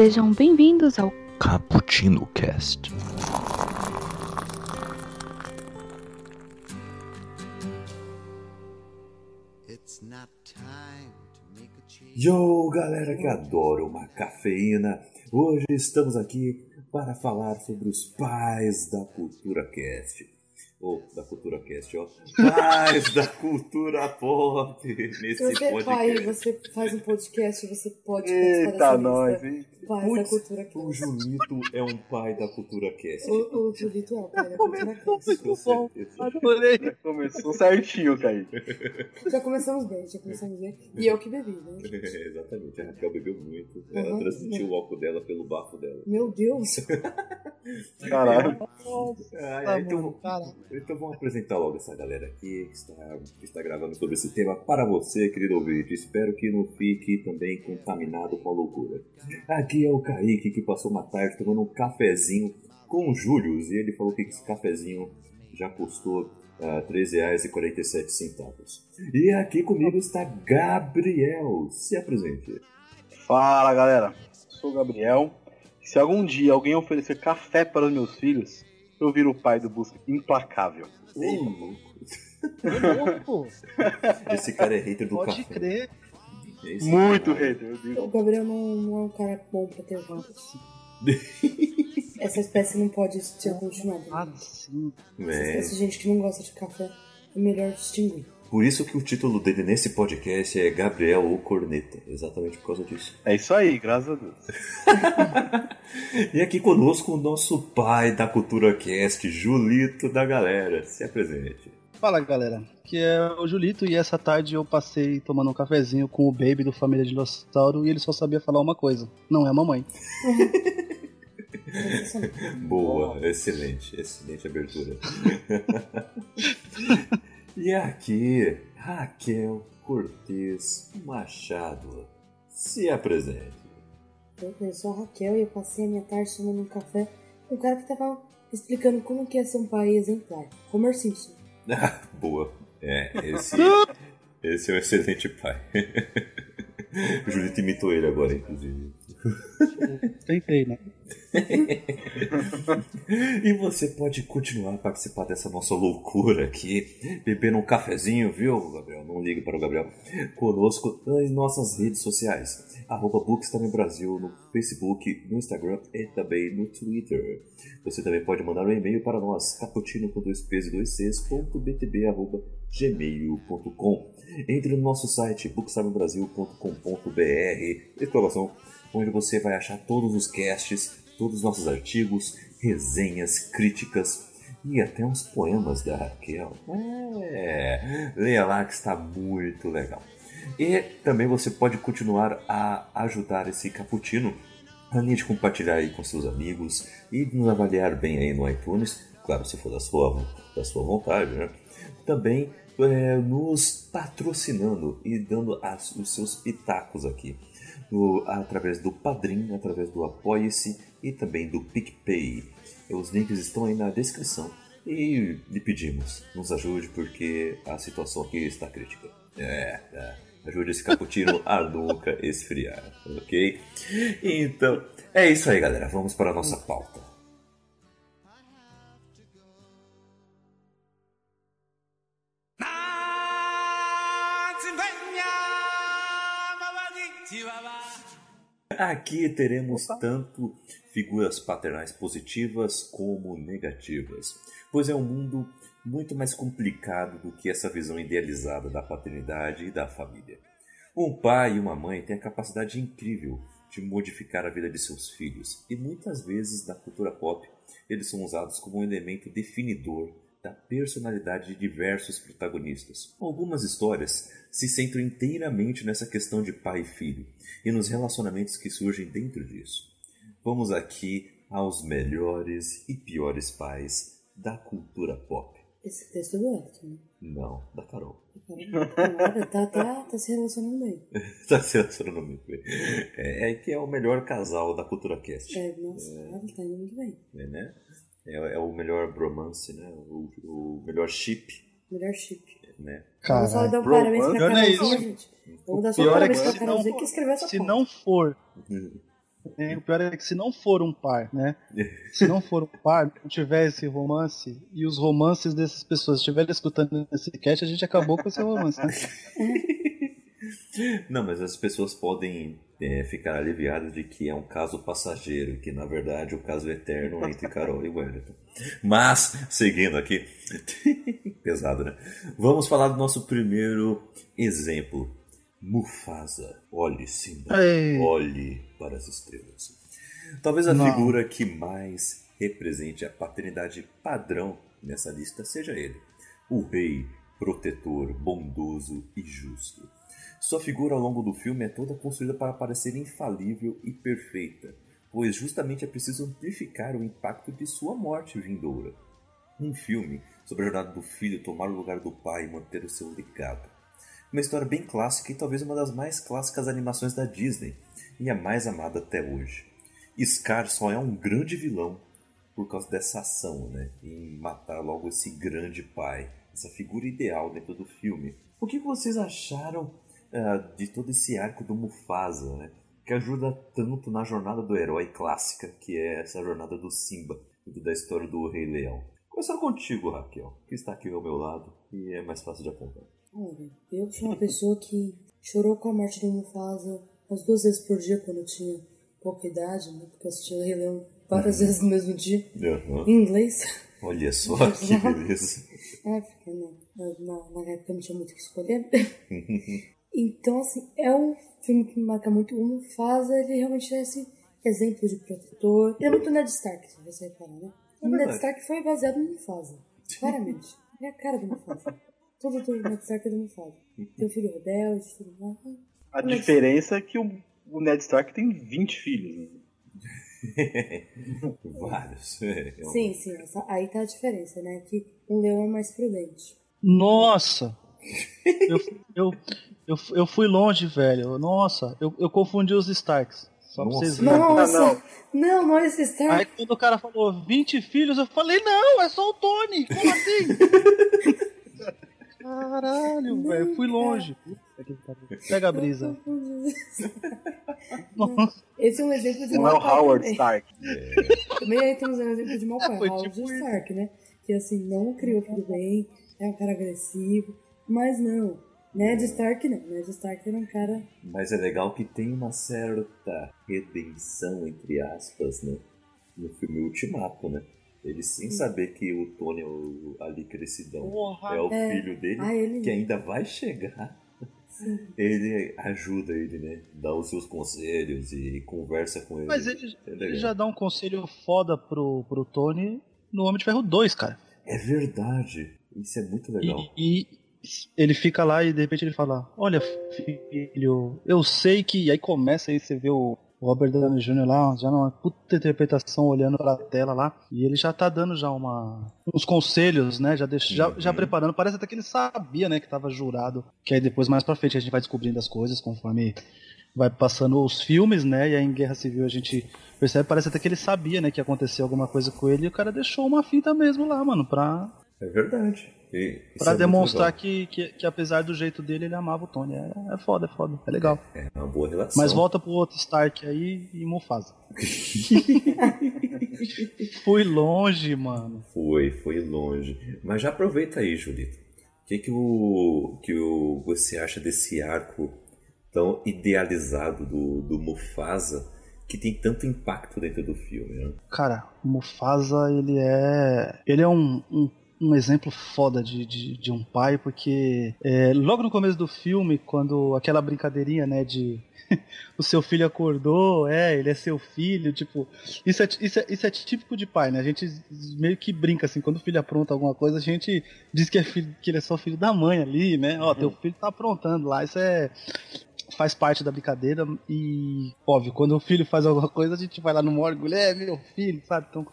Sejam bem-vindos ao Cappuccino Cast. Yo, galera que adora uma cafeína. Hoje estamos aqui para falar sobre os pais da cultura cast ou da cultura cast, ó. Mais da cultura pop nesse Se você é podcast. pai, você faz um podcast, você pode Eita, participar nós, hein? lista. Pai da cultura O cast. Julito é um pai da cultura cast. O, o Julito é o pai da cultura cast. Com certeza. Adorei. Começou certinho, Kaique. Já começamos bem, já começamos bem. E eu que bebi, né? É, exatamente, a Raquel bebeu muito. Ela Uhum. transmitiu o álcool dela pelo bafo dela. Meu Deus. Caralho. Ah, é, então, então vamos apresentar logo essa galera aqui que está, que está gravando sobre esse tema para você, querido ouvinte. Espero que não fique também contaminado com a loucura. Aqui é o Kaique que passou uma tarde tomando um cafezinho com o Júlio e ele falou que esse cafezinho já custou R$ 13,47. E aqui comigo está Gabriel. Se apresente. Fala, galera. Sou o Gabriel. Se algum dia alguém oferecer café para os meus filhos, eu viro o pai do Busca Implacável. Ô, louco. louco, Esse cara é hater do pode café. crer. Esse Muito cara- hater, eu digo. O Gabriel não, não é um cara bom pra ter filhos. Essa espécie não pode ser continuada. Ah, sim. Essa É. espécie de gente que não gosta de café é melhor distinguir. Por isso que o título dele nesse podcast é Gabriel o Corneta. Exatamente por causa disso. É isso aí, graças a Deus. E aqui conosco o nosso pai da Cultura Cast, Julito da galera. Se apresente. Fala galera, que é o Julito e essa tarde eu passei tomando um cafezinho com o Baby do Família Dinossauro e ele só sabia falar uma coisa: não é a mamãe. Boa, excelente, excelente abertura. e aqui, Raquel Cortez Machado. Se apresente. Eu, eu sou a Raquel e eu passei a minha tarde tomando um café com um cara que tava explicando como que é ser um pai exemplar. Homer Simpson. Ah, boa. É, esse, esse é um excelente pai. O Julito imitou ele agora, inclusive. Tentei, né? E você pode continuar a participar dessa nossa loucura aqui, bebendo um cafezinho, viu, Gabriel? Não ligue para o Gabriel. Conosco nas nossas redes sociais. Arroba Bookstime Brasil no Facebook, no Instagram e também no Twitter. Você também pode mandar um e-mail para nós, caputino com dois p's e dois ponto btb, arroba gmail.com. Entre no nosso site, bookstimebrasil.com.br, exclamação, onde você vai achar todos os casts, todos os nossos artigos, resenhas, críticas e até uns poemas da Raquel. É, leia lá que está muito legal. E também você pode continuar a ajudar esse cappuccino, além de compartilhar aí com seus amigos e nos avaliar bem aí no iTunes, claro, se for da sua, da sua vontade, né? Também é, nos patrocinando e dando as- os seus pitacos aqui no- através do Padrim, através do Apoie-se e também do PicPay. Os links estão aí na descrição e lhe pedimos, nos ajude porque a situação aqui está crítica. É, é. Ajude esse cappuccino a nunca esfriar, ok? Então, é isso aí, galera. Vamos para a nossa pauta. Aqui teremos tanto figuras paternais positivas como negativas, pois é um mundo muito mais complicado do que essa visão idealizada da paternidade e da família. Um pai e uma mãe têm a capacidade incrível de modificar a vida de seus filhos, e muitas vezes na cultura pop eles são usados como um elemento definidor da personalidade de diversos protagonistas. Algumas histórias se centram inteiramente nessa questão de pai e filho e nos relacionamentos que surgem dentro disso. Vamos aqui aos melhores e piores pais da cultura pop. Esse texto é do Hector, né? Não, da Carol. Caramba, tá, tá, tá se relacionando bem. Tá se relacionando muito bem. É, é que é o melhor casal da cultura cast. É, nossa, cara, tá indo muito bem. É, né? É, é o melhor bromance, né? O, o melhor chip, Melhor chip. né? Vamos só Cara, dar um bro, parabéns pra é Carolzinha, isso. gente. Vamos dar só um pior é parabéns que pra se Carolzinha não- que escreveu essa se pauta. não for Né? O pior é que se não for um par, né? Se não for um par, não tiver esse romance e os romances dessas pessoas estiverem escutando esse cast, a gente acabou com esse romance. Né? Não, mas as pessoas podem é, ficar aliviadas de que é um caso passageiro, que na verdade o caso eterno entre Carol e Wellington. Mas, seguindo aqui, pesado, né? Vamos falar do nosso primeiro exemplo. Mufasa, olhe Simba, Ei. olhe para as estrelas. Talvez a Não. figura que mais represente a paternidade padrão nessa lista seja ele, o rei protetor, bondoso e justo. Sua figura ao longo do filme é toda construída para parecer infalível e perfeita, pois justamente é preciso amplificar o impacto de sua morte vindoura. Um filme sobre a jornada do filho tomar o lugar do pai e manter o seu legado. Uma história bem clássica e talvez uma das mais clássicas animações da Disney, e a mais amada até hoje. Scar só é um grande vilão por causa dessa ação, né? Em matar logo esse grande pai, essa figura ideal dentro do filme. O que vocês acharam ah, de todo esse arco do Mufasa, né? Que ajuda tanto na jornada do herói clássica, que é essa jornada do Simba, e da história do Rei Leão. Começando contigo, Raquel, que está aqui ao meu lado e é mais fácil de apontar. Olha, eu sou uma pessoa que chorou com a morte do Mufasa umas duas vezes por dia quando eu tinha pouca idade, né? Porque eu assistia o Rei Leão várias vezes no mesmo dia, Aham. em inglês. Olha só que beleza. É, porque né, na, na época não tinha muito o que escolher. Então, assim, é um filme que me marca muito. O Mufasa, ele realmente é esse exemplo de protetor. Ele é muito Ned Stark, se você reparar, né? É o Ned. Stark foi baseado no Mufasa, claramente. É a cara do Mufasa. Tudo do Ned Stark é do Mufasa. Tem o filho rebelde, tudo mais. A diferença é que o, o Ned Stark tem 20 filhos. né? Vários. Um- Sim, sim, essa- aí tá a diferença, né? Que um leão é mais prudente. Nossa! Eu, eu, eu, eu fui longe, velho. Nossa, eu, eu confundi os Starks. Só pra Nossa. vocês verem. Nossa! não. Não, não, esse Stark. Aí quando o cara falou 20 filhos, eu falei, não, é só o Tony. Como assim? Caralho, velho, fui longe. Pega a brisa. Esse é um exemplo de Não é o Howard também. Stark. Também aí temos um exemplo de mau pai, Foi Howard tipo. Stark, né? Que assim, não criou filho bem, é um cara agressivo, mas não. Ned Stark não. Ned Stark era um cara. Mas é legal que tem uma certa redenção, entre aspas, né? No filme Ultimato, né? Ele sem saber que o Tony é o, ali crescidão Porra. é o É. filho dele, Ah, ele. que ainda vai chegar. Sim. Ele ajuda ele, né? Dá os seus conselhos e conversa com ele. Mas ele, É ele já dá um conselho foda pro, pro Tony no Homem de Ferro 2, cara. É verdade. Isso é muito legal. E, e ele fica lá e de repente ele fala: Olha, filho, eu sei que. E aí começa aí, você vê o Robert Downey Jr. lá, já numa puta interpretação olhando pra tela lá. E ele já tá dando já uma, uns conselhos, né? Já, deixa, já, já Uhum. preparando. Parece até que ele sabia, né? Que tava jurado. Que aí depois, mais pra frente, a gente vai descobrindo as coisas conforme vai passando os filmes, né? E aí em Guerra Civil a gente percebe, parece até que ele sabia, né? Que ia acontecer alguma coisa com ele. E o cara deixou uma fita mesmo lá, mano, pra, É verdade. E isso Pra é demonstrar que, que, que apesar do jeito dele, ele amava o Tony. É, é foda, é foda, é legal. É uma boa relação. Mas volta pro outro Stark aí e Mufasa. Fui longe, mano. Foi, foi longe. Mas já aproveita aí, Julito. O que, que, o, que o, você acha desse arco tão idealizado do, do Mufasa que tem tanto impacto dentro do filme, né? Cara, Mufasa, ele é. Ele é um, um, um exemplo foda de, de, de um pai, porque é, logo no começo do filme, quando aquela brincadeirinha, né, de. o seu filho acordou, é, ele é seu filho, tipo. Isso é, isso, é, isso é típico de pai, né? A gente meio que brinca assim, quando o filho apronta alguma coisa, a gente diz que, é filho, que ele é só filho da mãe ali, né? Ó, teu filho tá aprontando lá, isso é faz parte da brincadeira e, óbvio, quando o filho faz alguma coisa, a gente vai lá no orgulho, é meu filho, sabe? Então,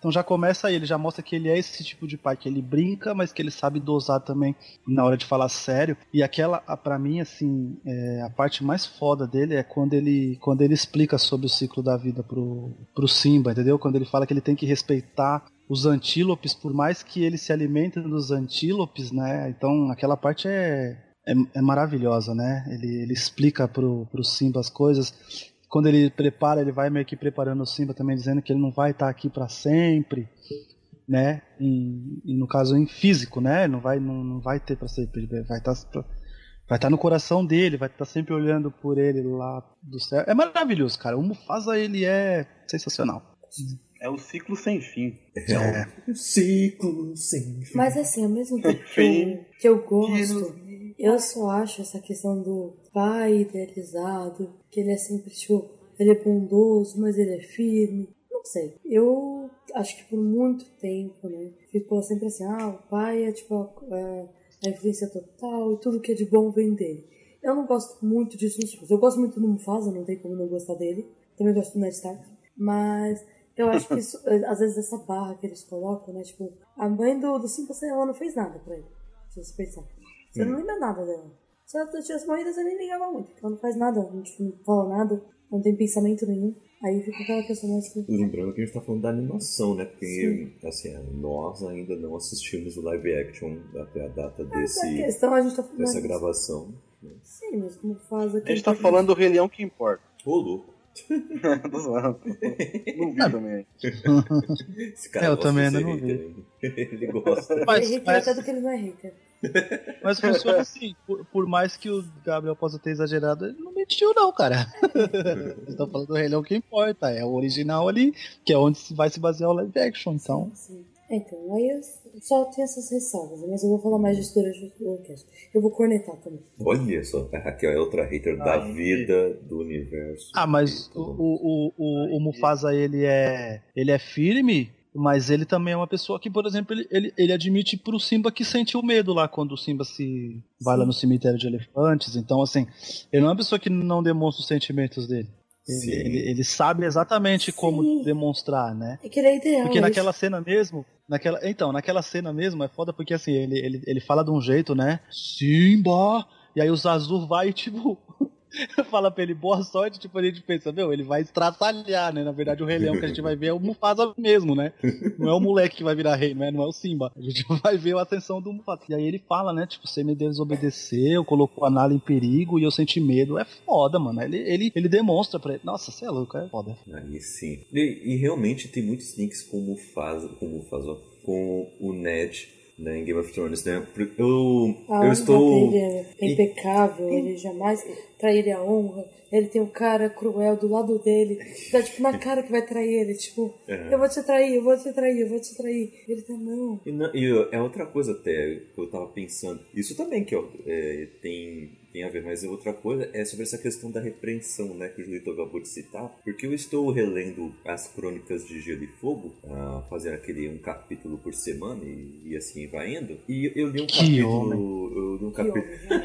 então já começa aí, ele já mostra que ele é esse tipo de pai, que ele brinca, mas que ele sabe dosar também na hora de falar sério. E aquela, a- pra mim, assim, é, a parte mais foda dele é quando ele, quando ele explica sobre o ciclo da vida pro, pro Simba, entendeu? Quando ele fala que ele tem que respeitar os antílopes, por mais que ele se alimente dos antílopes, né? Então aquela parte é, é, é maravilhosa, né? Ele, ele explica pro, pro Simba as coisas. Quando ele prepara, ele vai meio que preparando o Simba também, dizendo que ele não vai estar aqui para sempre, né? Em, em, no caso em físico, né? Não vai, não, não vai ter para sempre, ele vai estar vai estar no coração dele, vai estar sempre olhando por ele lá do céu. É maravilhoso, cara. O Mufasa ele é sensacional. É o ciclo sem fim. É, é. um ciclo sem fim. Mas assim, ao mesmo tempo que eu, que eu gosto, eu só acho essa questão do pai idealizado, que ele é sempre, tipo, ele é bondoso, mas ele é firme. Não sei. Eu acho que por muito tempo, né, ficou sempre assim, ah, o pai é tipo a, a influência total e tudo que é de bom vem dele. Eu não gosto muito disso nos filmes. Eu gosto muito do Mufasa, não tem como não gostar dele. Também gosto do Ned Stark. Mas eu acho que isso, às vezes essa barra que eles colocam, né? Tipo, a mãe do, do Simba ela não fez nada pra ele. Se você pensar. Você hum. não lembra nada dela. Se ela tivesse morrido, você nem ligava muito. Ela não faz nada, não, não fala nada, não tem pensamento nenhum. Aí fica aquela questão mais que... Lembrando que a gente tá falando da animação, né? Porque, Sim. assim, nós ainda não assistimos o live action até a data desse, a questão, a gente tá dessa gravação. Né? Sim, mas como faz aqui... A gente tá falando do Rei Leão que importa. Ô, louco. não vi também. Esse cara é, eu também ainda não vi. Ele gosta. Mas, ele mas... até que ele não é hater. Mas funciona assim, por, por, mais que o Gabriel possa ter exagerado, ele não mentiu não, cara. Vocês estão falando do Rei Leão que importa, é o original ali, que é onde vai se basear o live action, então... Sim, sim. Então, aí eu só tenho essas ressalvas, mas eu vou falar mais de história do orquestra. Eu vou cornetar também. Olha só, a Raquel é outra hater da vida, do universo. Ah, mas o, o, o, o Mufasa, ele é, ele é firme, mas ele também é uma pessoa que, por exemplo, ele, ele, ele admite pro Simba que sentiu medo lá quando o Simba se vai lá no cemitério de elefantes. Então, assim, ele não é uma pessoa que não demonstra os sentimentos dele. Ele, ele, ele, sabe exatamente Sim. como demonstrar, né? É que ele é ideal. Porque naquela cena mesmo, naquela, então, naquela cena mesmo é foda porque assim, ele, ele, ele fala de um jeito, né? Simba! E aí o Zazu vai tipo fala pra ele boa sorte, tipo, a gente pensa, meu, ele vai estraçalhar, né? Na verdade, o Rei Leão que a gente vai ver é o Mufasa mesmo, né? Não é o moleque que vai virar rei, não é, não é o Simba. A gente vai ver a ascensão do Mufasa. E aí ele fala, né? Tipo, você me desobedeceu, colocou a Nala em perigo e eu senti medo. É foda, mano. Ele, ele, ele demonstra pra ele. Nossa, você é louco, é foda. Aí sim. E, e realmente tem muitos links com o Mufasa, com o Mufasa, com o Ned né, em Game of Thrones, né? Eu, a eu estou. Dele é impecável, e... ele jamais trairia a honra. Ele tem um cara cruel do lado dele, tá tipo na cara que vai trair ele, tipo, é. eu vou te trair, eu vou te trair, eu vou te trair. Ele tá, não. E, não, e é outra coisa até que eu tava pensando. Isso também que ó, é, tem tem a ver, mas outra coisa é sobre essa questão da repreensão, né, que o Julito acabou de citar, porque eu estou relendo as crônicas de Gelo e Fogo, uh, fazendo aquele um capítulo por semana e, e assim vai indo, e eu li um que capítulo, eu li um capítulo,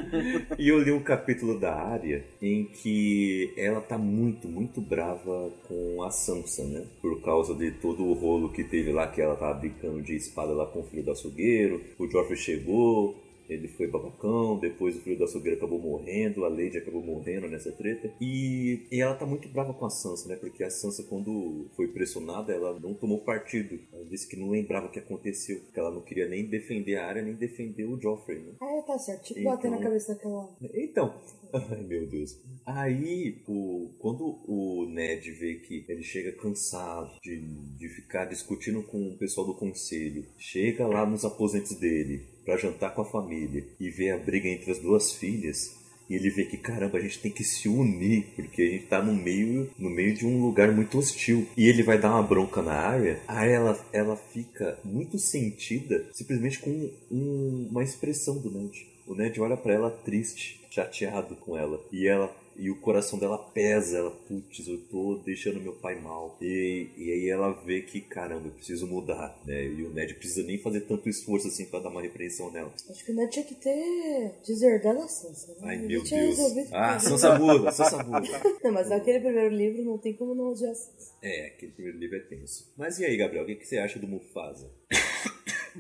e eu li um capítulo da área em que ela tá muito, muito brava com a Sansa, né, por causa de todo o rolo que teve lá, que ela tava brincando de espada lá com o filho do açougueiro, o Joffrey chegou, ele foi babacão, depois o filho da açougueira acabou morrendo, a Lady acabou morrendo nessa treta. E, e, ela tá muito brava com a Sansa, né? Porque a Sansa, quando foi pressionada, ela não tomou partido. Ela disse que não lembrava o que aconteceu, que ela não queria nem defender a área, nem defender o Joffrey, né? Ah, tá certo. Tipo, então, bater na cabeça daquela... Então, ai meu Deus. Aí, o, quando o Ned vê que ele chega cansado de, de ficar discutindo com o pessoal do conselho, chega lá nos aposentos dele, para jantar com a família e vê a briga entre as duas filhas, e ele vê que caramba, a gente tem que se unir, porque a gente tá no meio, no meio de um lugar muito hostil. E ele vai dar uma bronca na área, a área ela, ela fica muito sentida simplesmente com um, uma expressão do Ned. O Ned olha para ela triste, chateado com ela, e ela e o coração dela pesa, ela, putz, eu tô deixando meu pai mal. E, e aí ela vê que, caramba, eu preciso mudar, né? E o Ned precisa nem fazer tanto esforço assim pra dar uma repreensão nela. Acho que o Ned tinha que ter deserdado a Sansa, né? Ai, meu Deus. Ah, Sansa muda, Sansa muda. não, mas aquele primeiro livro não tem como não odiar a Sansa. É, aquele primeiro livro é tenso. Mas e aí, Gabriel, o que, que você acha do Mufasa?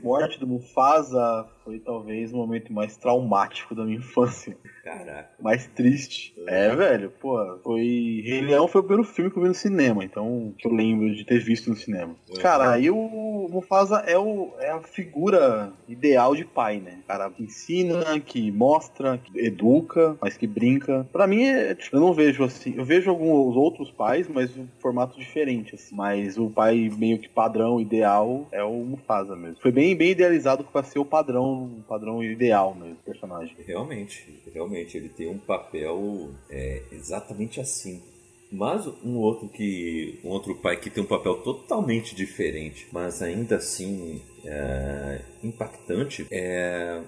Morte do Mufasa foi talvez o momento mais traumático da minha infância. Caraca. Mais triste. É, é velho, pô, foi. Rei Leão foi o primeiro filme que eu vi no cinema, então que eu lembro de ter visto no cinema. É. Cara, aí o Mufasa é, o, é a figura ideal de pai, né? Cara que ensina, que mostra, que educa, mas que brinca. Pra mim, é, tipo, eu não vejo assim. Eu vejo alguns outros pais, mas um formato diferente, assim. Mas o pai meio que padrão, ideal, é o Mufasa mesmo. Foi bem, bem idealizado pra ser o padrão, padrão ideal mesmo, personagem. Realmente, realmente, ele tem um papel é, exatamente assim. Mas um outro que. um outro pai que tem um papel totalmente diferente, mas ainda assim é, impactante, é,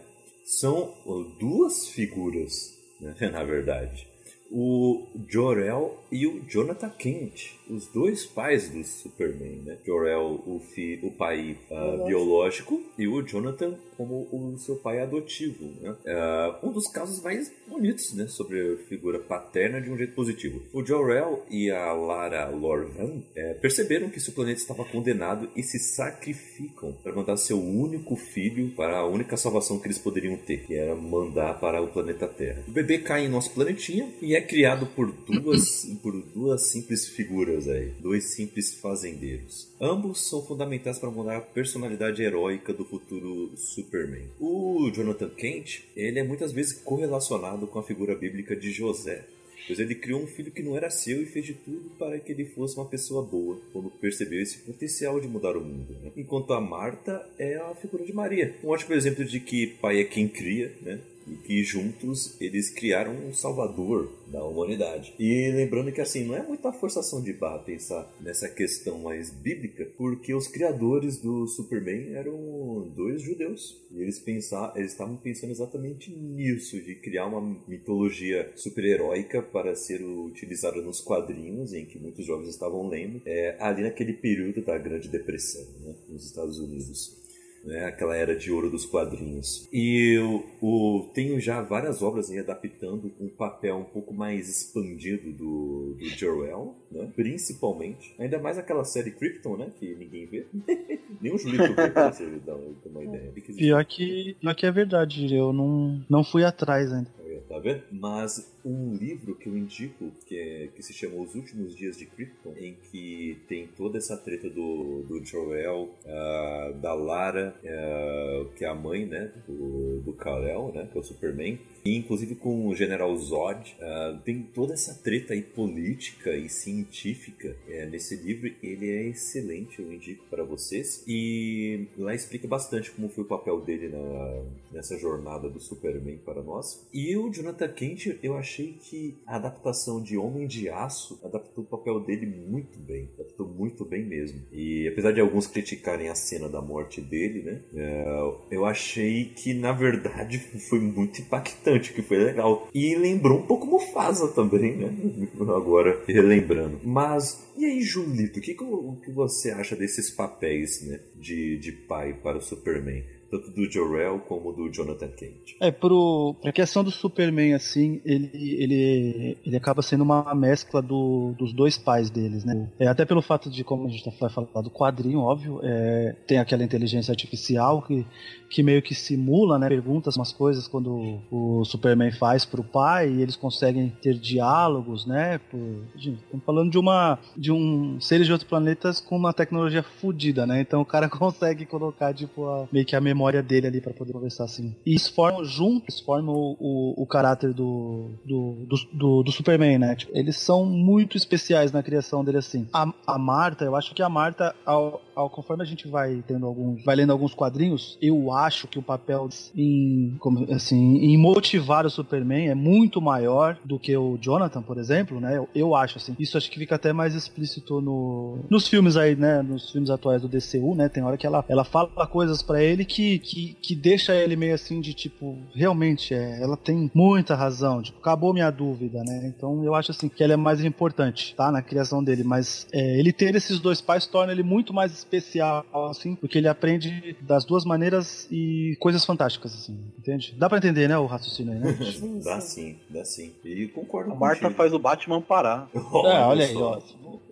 são duas figuras, né, na verdade. O Jor-El e o Jonathan Kent, os dois pais do Superman, né? Jor-El, o, fi, o pai uh, biológico, e o Jonathan como o seu pai adotivo, né? Uh, um dos casos mais bonitos, né? Sobre a figura paterna de um jeito positivo. O Jor-El e a Lara Lorvan é, perceberam que seu planeta estava condenado e se sacrificam para mandar seu único filho para a única salvação que eles poderiam ter, que era mandar para o planeta Terra. O bebê cai em nosso planetinha e é criado por duas, por duas simples figuras aí, dois simples fazendeiros. Ambos são fundamentais para mudar a personalidade heróica do futuro Superman. O Jonathan Kent, ele é muitas vezes correlacionado com a figura bíblica de José, pois ele criou um filho que não era seu e fez de tudo para que ele fosse uma pessoa boa, quando percebeu esse potencial de mudar o mundo. Né? Enquanto a Marta é a figura de Maria, um ótimo exemplo de que pai é quem cria, né? E que juntos eles criaram um salvador da humanidade. E lembrando que assim, não é muita forçação de barra pensar nessa questão mais bíblica, porque os criadores do Superman eram dois judeus. E eles pensar, eles estavam pensando exatamente nisso, de criar uma mitologia super-heróica para ser utilizada nos quadrinhos, em que muitos jovens estavam lendo, é, ali naquele período da Grande Depressão, né, nos Estados Unidos né, aquela era de ouro dos quadrinhos. E eu, eu tenho já várias obras aí adaptando um papel um pouco mais expandido do, do Joel, né, principalmente. Ainda mais aquela série Krypton, né, que ninguém vê. Nem o Julito vê, pra você dar uma ideia. Pior que, pior que é verdade, eu não, não fui atrás ainda tá vendo? Mas um livro que eu indico, que, é, que se chama Os Últimos Dias de Krypton, em que tem toda essa treta do, do Joel, uh, da Lara, uh, que é a mãe, né, do, do Kal-El, né, que é o Superman, e inclusive com o General Zod, uh, tem toda essa treta aí política e científica uh, nesse livro, ele é excelente, eu indico para vocês, e lá explica bastante como foi o papel dele na, nessa jornada do Superman para nós, e o Jonathan Kent, eu achei que a adaptação de Homem de Aço adaptou o papel dele muito bem. Adaptou muito bem mesmo. E apesar de alguns criticarem a cena da morte dele, né? É, eu achei que, na verdade, foi muito impactante, que foi legal. E lembrou um pouco Mufasa também, né? Agora, relembrando. Mas, e aí, Julito, o que, que você acha desses papéis, né? De, de pai para o Superman? Tanto do Jor-El como do Jonathan Kent. É, pro, pra questão do Superman, assim, ele, ele, ele acaba sendo uma mescla do, dos dois pais deles, né? É, até pelo fato de, como a gente vai falar do quadrinho, óbvio, é, tem aquela inteligência artificial que, que meio que simula, né? Perguntas umas coisas quando o Superman faz pro pai e eles conseguem ter diálogos, né? Por, estamos falando de uma de um seres de outros planetas com uma tecnologia fodida, né? Então o cara consegue colocar, tipo, a, meio que a memória memória dele ali para poder conversar assim. E isso forma juntos, formam o, o, o, caráter do, do, do, do, do Superman, né? Tipo, eles são muito especiais na criação dele assim. A, a Marta, eu acho que a Marta, ao, ao, conforme a gente vai tendo alguns, vai lendo alguns quadrinhos, eu acho que o papel em, como, assim, em motivar o Superman é muito maior do que o Jonathan, por exemplo, né? Eu, eu acho assim. Isso acho que fica até mais explícito no, nos filmes aí, né? Nos filmes atuais do DCU, né? Tem hora que ela, ela fala coisas para ele que que, que, deixa ele meio assim de tipo, realmente, é, ela tem muita razão, tipo, acabou minha dúvida, né? Então eu acho assim que ela é mais importante, tá? Na criação dele, mas é, ele ter esses dois pais torna ele muito mais especial, assim, porque ele aprende das duas maneiras e coisas fantásticas, assim, entende? Dá pra entender, né, o raciocínio aí, né? dá sim, dá sim. E concordo A Marta contigo. faz o Batman parar. é, olha aí, ó.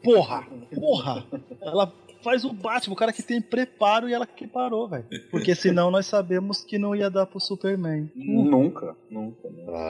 Porra! Porra! Ela faz o Batman, o cara que tem preparo e ela que parou, velho. Porque senão nós sabemos que não ia dar pro Superman. Nunca, nunca. Ah,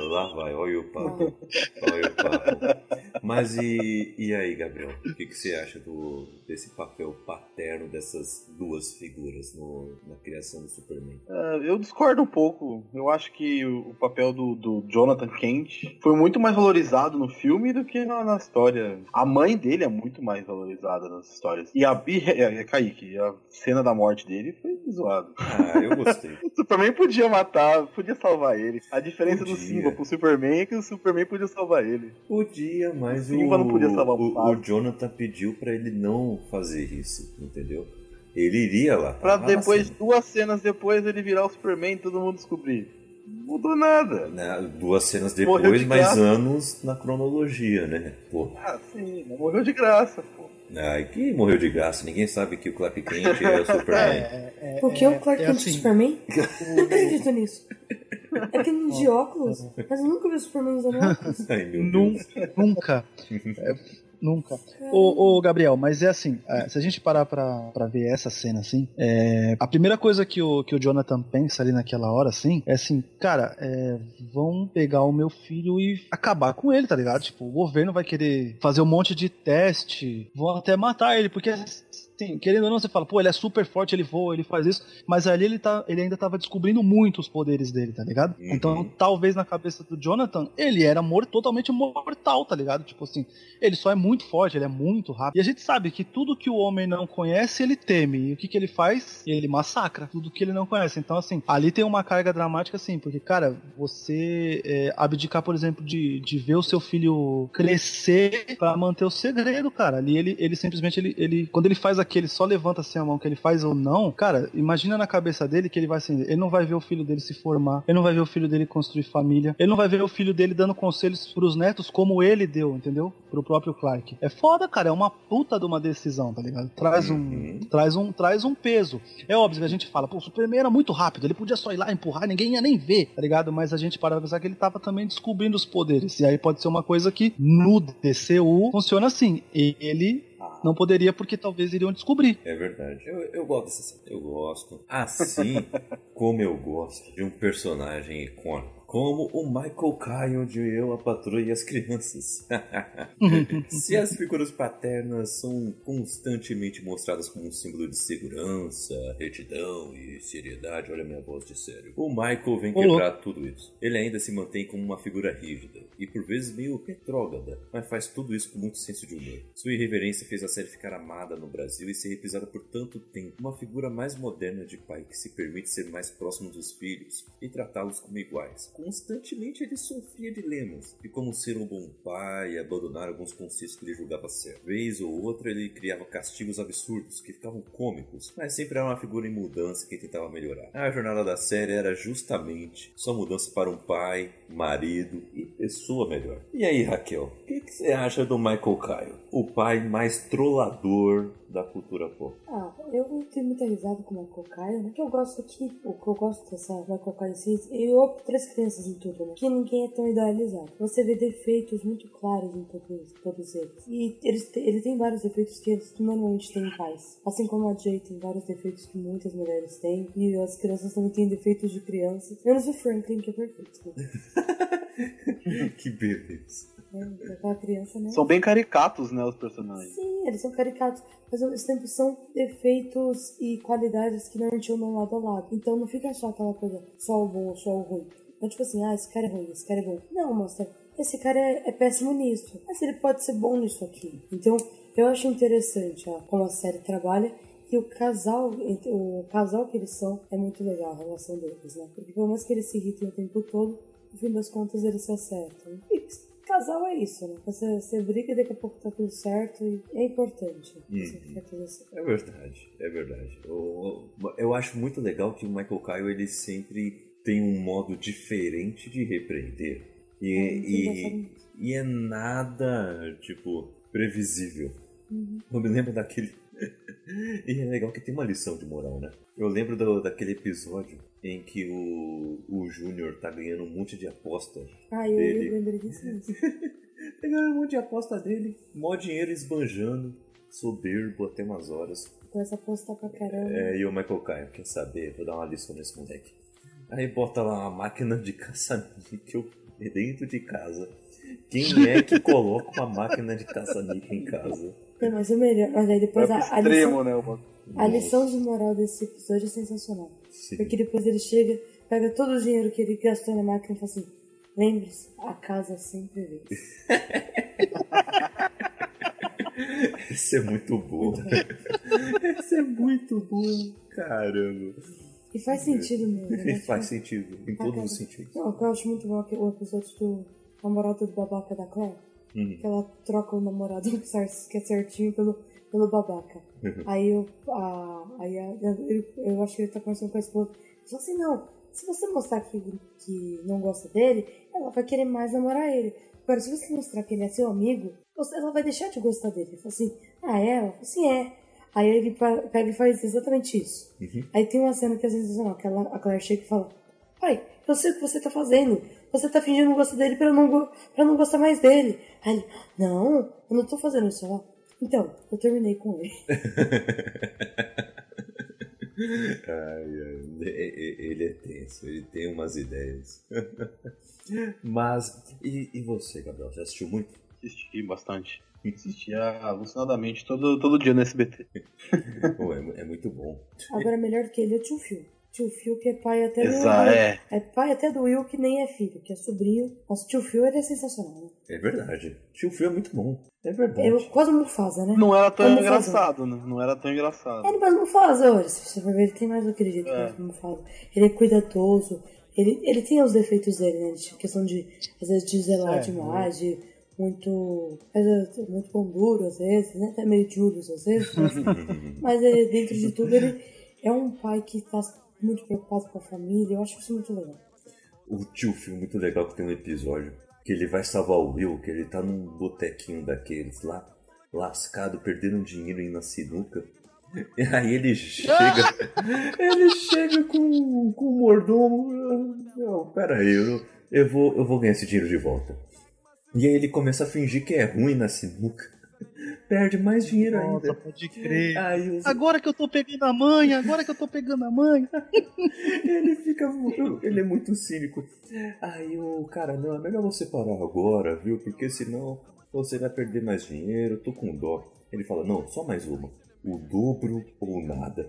lá vai, olha o papo. Olha o papo. Mas e, e aí, Gabriel? O que, que você acha do, desse papel paterno dessas duas figuras no, na criação do Superman? Uh, eu discordo um pouco. Eu acho que o, o papel do, do, Jonathan Kent foi muito mais valorizado no filme do que na, na, história. A mãe dele é muito mais valorizada nas histórias. E a, e, é, é, Kaique, a cena da morte dele foi zoado. Ah, eu gostei. o Superman podia matar, podia salvar ele. A diferença podia. do Simba pro Superman é que o Superman podia salvar ele. Podia, mas o, Simba não podia salvar o, o, o Jonathan pediu para ele não fazer isso, entendeu? Ele iria lá. Pra depois, duas cenas depois, ele virar o Superman e todo mundo descobrir. Não mudou nada. Né? Duas cenas depois, de mais anos na cronologia, né? Pô. Ah, sim, morreu de graça, pô. Ah, que morreu de graça, ninguém sabe que o Clark Kent é o Superman. É, é, é, que o Clark é Kent é assim. Superman? não acredito nisso. É que ele de óculos, mas eu nunca vi o Superman usando óculos. Ai, meu Deus. Nunca. É, Nunca. Ô, ô, Gabriel, mas é assim, é, se a gente parar pra, pra ver essa cena assim, é, a primeira coisa que o, que o Jonathan pensa ali naquela hora, assim, é assim, cara, é, vão pegar o meu filho e acabar com ele, tá ligado? Tipo, o governo vai querer fazer um monte de teste, vão até matar ele, porque Sim, querendo ou não, você fala, pô, ele é super forte, ele voa, ele faz isso, mas ali ele, tá, ele ainda tava descobrindo muito os poderes dele, tá ligado? Uhum. Então, talvez na cabeça do Jonathan, ele era mor totalmente mortal, tá ligado? Tipo assim, ele só é muito forte, ele é muito rápido. E a gente sabe que tudo que o homem não conhece, ele teme. E o que, que ele faz? Ele massacra tudo que ele não conhece. Então, assim, ali tem uma carga dramática, assim, porque, cara, você é, abdicar, por exemplo, de, de ver o seu filho crescer para manter o segredo, cara. Ali ele, ele simplesmente, ele, ele, quando ele faz que ele só levanta assim a mão, que ele faz ou não, cara, imagina na cabeça dele que ele vai assim, ele não vai ver o filho dele se formar, ele não vai ver o filho dele construir família, ele não vai ver o filho dele dando conselhos pros netos como ele deu, entendeu? Pro próprio Clark. É foda, cara, é uma puta de uma decisão, tá ligado? Traz um, uhum. traz um, traz um peso. É óbvio que a gente fala, pô, o Superman era muito rápido, ele podia só ir lá empurrar, ninguém ia nem ver, tá ligado? Mas a gente para pra pensar que ele tava também descobrindo os poderes. E aí pode ser uma coisa que no DCU funciona assim. Ele não poderia porque talvez iriam descobrir. É verdade. Eu, eu gosto dessa cena. Eu gosto. Assim como eu gosto de um personagem icônico como o Michael Kyle de Eu, a Patrulha e as Crianças. Se as figuras paternas são constantemente mostradas como um símbolo de segurança, retidão e seriedade, olha minha voz de sério. O Michael vem quebrar tudo isso. Ele ainda se mantém como uma figura rígida e por vezes meio retrógrada, mas faz tudo isso com muito senso de humor. Sua irreverência fez a série ficar amada no Brasil e ser reprisada por tanto tempo. Uma figura mais moderna de pai que se permite ser mais próximo dos filhos e tratá-los como iguais constantemente ele sofria dilemas de como ser um bom pai e abandonar alguns conceitos que ele julgava certo. Vez ou outra ele criava castigos absurdos que ficavam cômicos, mas sempre era uma figura em mudança que tentava melhorar. A jornada da série era justamente sua mudança para um pai, marido e pessoa melhor. E aí, Raquel, o que, você acha do Michael Kyle? O pai mais trollador da cultura pop. Ah, eu tenho muita risada com o Michael Kyle, né? O que eu gosto aqui, o que eu gosto dessa Michael Kyle eu três crianças em tudo, né? Que ninguém é tão idealizado. Você vê defeitos muito claros em todos, todos eles. E eles, ele tem vários defeitos que eles normalmente têm em pais. Assim como a Jay tem vários defeitos que muitas mulheres têm. E as crianças também têm defeitos de crianças. Menos o Franklin, que é perfeito. Né? que beleza. É, aquela criança, né? São bem caricatos, né, os personagens. Sim, eles são caricatos, mas ao mesmo tempo são defeitos e qualidades que não tinham lado a lado. Então não fica só aquela coisa, só o bom ou só o ruim. Não tipo assim, ah, esse cara é ruim, esse cara é bom. Não, mostra, esse cara é, é péssimo nisso, mas ele pode ser bom nisso aqui. Então eu acho interessante ó, como a série trabalha e o casal, o casal que eles são, é muito legal a relação deles, né? Porque pelo menos que eles se irritem o tempo todo, no fim das contas eles se acertam. E casal é isso, né? Você, você briga e daqui a pouco tá tudo certo e é importante. Uhum. Assim. É verdade, é verdade. Eu, eu acho muito legal que o Michael Kyle ele sempre tem um modo diferente de repreender. E é, e, e é nada, tipo, previsível. Uhum. Eu me lembro daquele. e é legal que tem uma lição de moral, né? Eu lembro do, daquele episódio em que o, o Júnior tá ganhando um monte de aposta. Ah, eu dele. lembro disso mesmo. tá ganhando um monte de aposta dele, mó dinheiro esbanjando, soberbo até umas horas. Começa a apostar pra caramba. É, e o Michael Caio, quer saber? Vou dar uma lição nesse moleque. Aí bota lá uma máquina de caça-níquel dentro de casa Quem é que coloca uma máquina de caça-níquel em casa? É, mas o melhor. Mas aí É depois pro a, a extremo, lição, né? o- a lição de moral desse episódio é sensacional. Sim. Porque depois ele chega, pega todo o dinheiro que ele gastou na máquina e fala assim: lembre-se, a casa sempre vence. Esse é muito bom. Esse é muito bom. Caramba. E faz sentido mesmo. E Né? faz sentido, em todos os sentidos. Não, o que eu acho muito bom é o episódio do namorado do babaca da Claire. Uhum. Que ela troca o namorado que cer- que é certinho pelo, pelo babaca. Aí eu, a, aí a, eu, eu acho que ele tá conversando com a esposa. Ele falou assim, não, se você mostrar que, que não gosta dele, ela vai querer mais namorar ele. Agora, se você mostrar que ele é seu amigo, você- ela vai deixar de gostar dele. Ele falou assim, ah, é? Ela falou assim, é. Aí ele pega e faz exatamente isso. Aí tem uma cena que é sensacional, que ela, a Claire chega e fala, pai, eu sei o que você tá fazendo. Você tá fingindo não gostar dele pra não, pra não gostar mais dele. Aí ele, não, eu não tô fazendo isso. Ela, então, eu terminei com ele. Ai, ai, ele é tenso, ele tem umas ideias. Mas, e, e você, Gabriel? Já assistiu muito? Assisti bastante. Assistia alucinadamente todo, todo dia no SBT. Pô, é, é muito bom. Agora, melhor do que ele é o tio Phil. Tio Phil que é pai até do... Exa é. É pai até do Will, que nem é filho, que é sobrinho. Mas o tio Phil, ele é sensacional, né? É verdade. Tio Phil é muito bom. É verdade. Ele é quase um Mufasa, né? Não era tão Como engraçado, né? Não era tão engraçado. Ele é mais Mufasa, olha. Se você for ver, ele tem mais daquele jeito É. mais Mufasa. Ele é cuidadoso. Ele, ele tem os defeitos dele, né? De questão de, às vezes, de zelar É, demais, de muito... às vezes, muito pão duro, às vezes, né? Até meio Julius, às vezes. Mas, mas ele, dentro de tudo, ele é um pai que tá muito preocupado com a família. Eu acho isso muito legal. O tio é muito legal que tem um episódio que ele vai salvar o Will, que ele tá num botequinho daqueles lá, lascado, perdendo dinheiro indo na sinuca. E aí ele chega. ele chega com, com o mordomo. Não, pera aí, eu, eu, vou, eu vou ganhar esse dinheiro de volta. E aí ele começa a fingir que é ruim na sinuca. Perde mais dinheiro Nossa, ainda. pode crer. Aí os- Agora que eu tô pegando a manha, agora que eu tô pegando a manha. Ele fica. Ele é muito cínico. Aí o cara, não, é melhor você parar agora, viu? Porque senão você vai perder mais dinheiro, tô com dó. Ele fala, não, só mais uma. O dobro ou nada.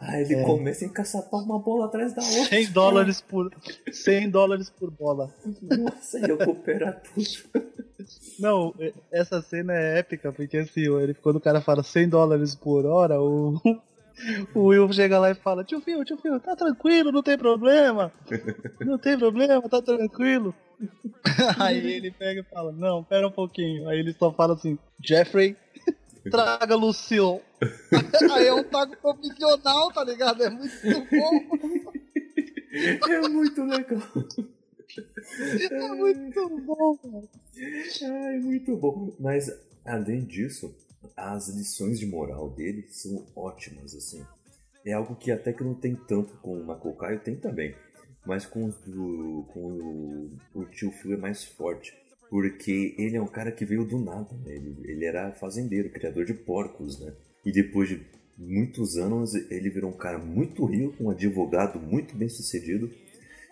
Aí ele É. começa a encaçapar uma bola atrás da outra. 100 dólares por 100 dólares por bola. Nossa, e recupera tudo. Não, essa cena é épica, porque assim, ele, quando o cara fala 100 dólares por hora, o, o Will chega lá e fala: Tio Phil, tio Phil, tá tranquilo, não tem problema. Não tem problema, tá tranquilo. Aí ele pega e fala: Não, pera um pouquinho. Aí ele só fala assim: Jeffrey, traga Lucille. Aí é um taco profissional, tá ligado? É muito bom. É muito legal. É muito bom, cara. Ai, muito bom. Mas, além disso, as lições de moral dele são ótimas, assim. É algo que até que não tem tanto com o Makokai, tem também. Mas com, do, com o, o tio Phil é mais forte. Porque ele é um cara que veio do nada, né? Ele, ele era fazendeiro, criador de porcos, né? E depois de muitos anos, ele virou um cara muito rico, um advogado muito bem sucedido.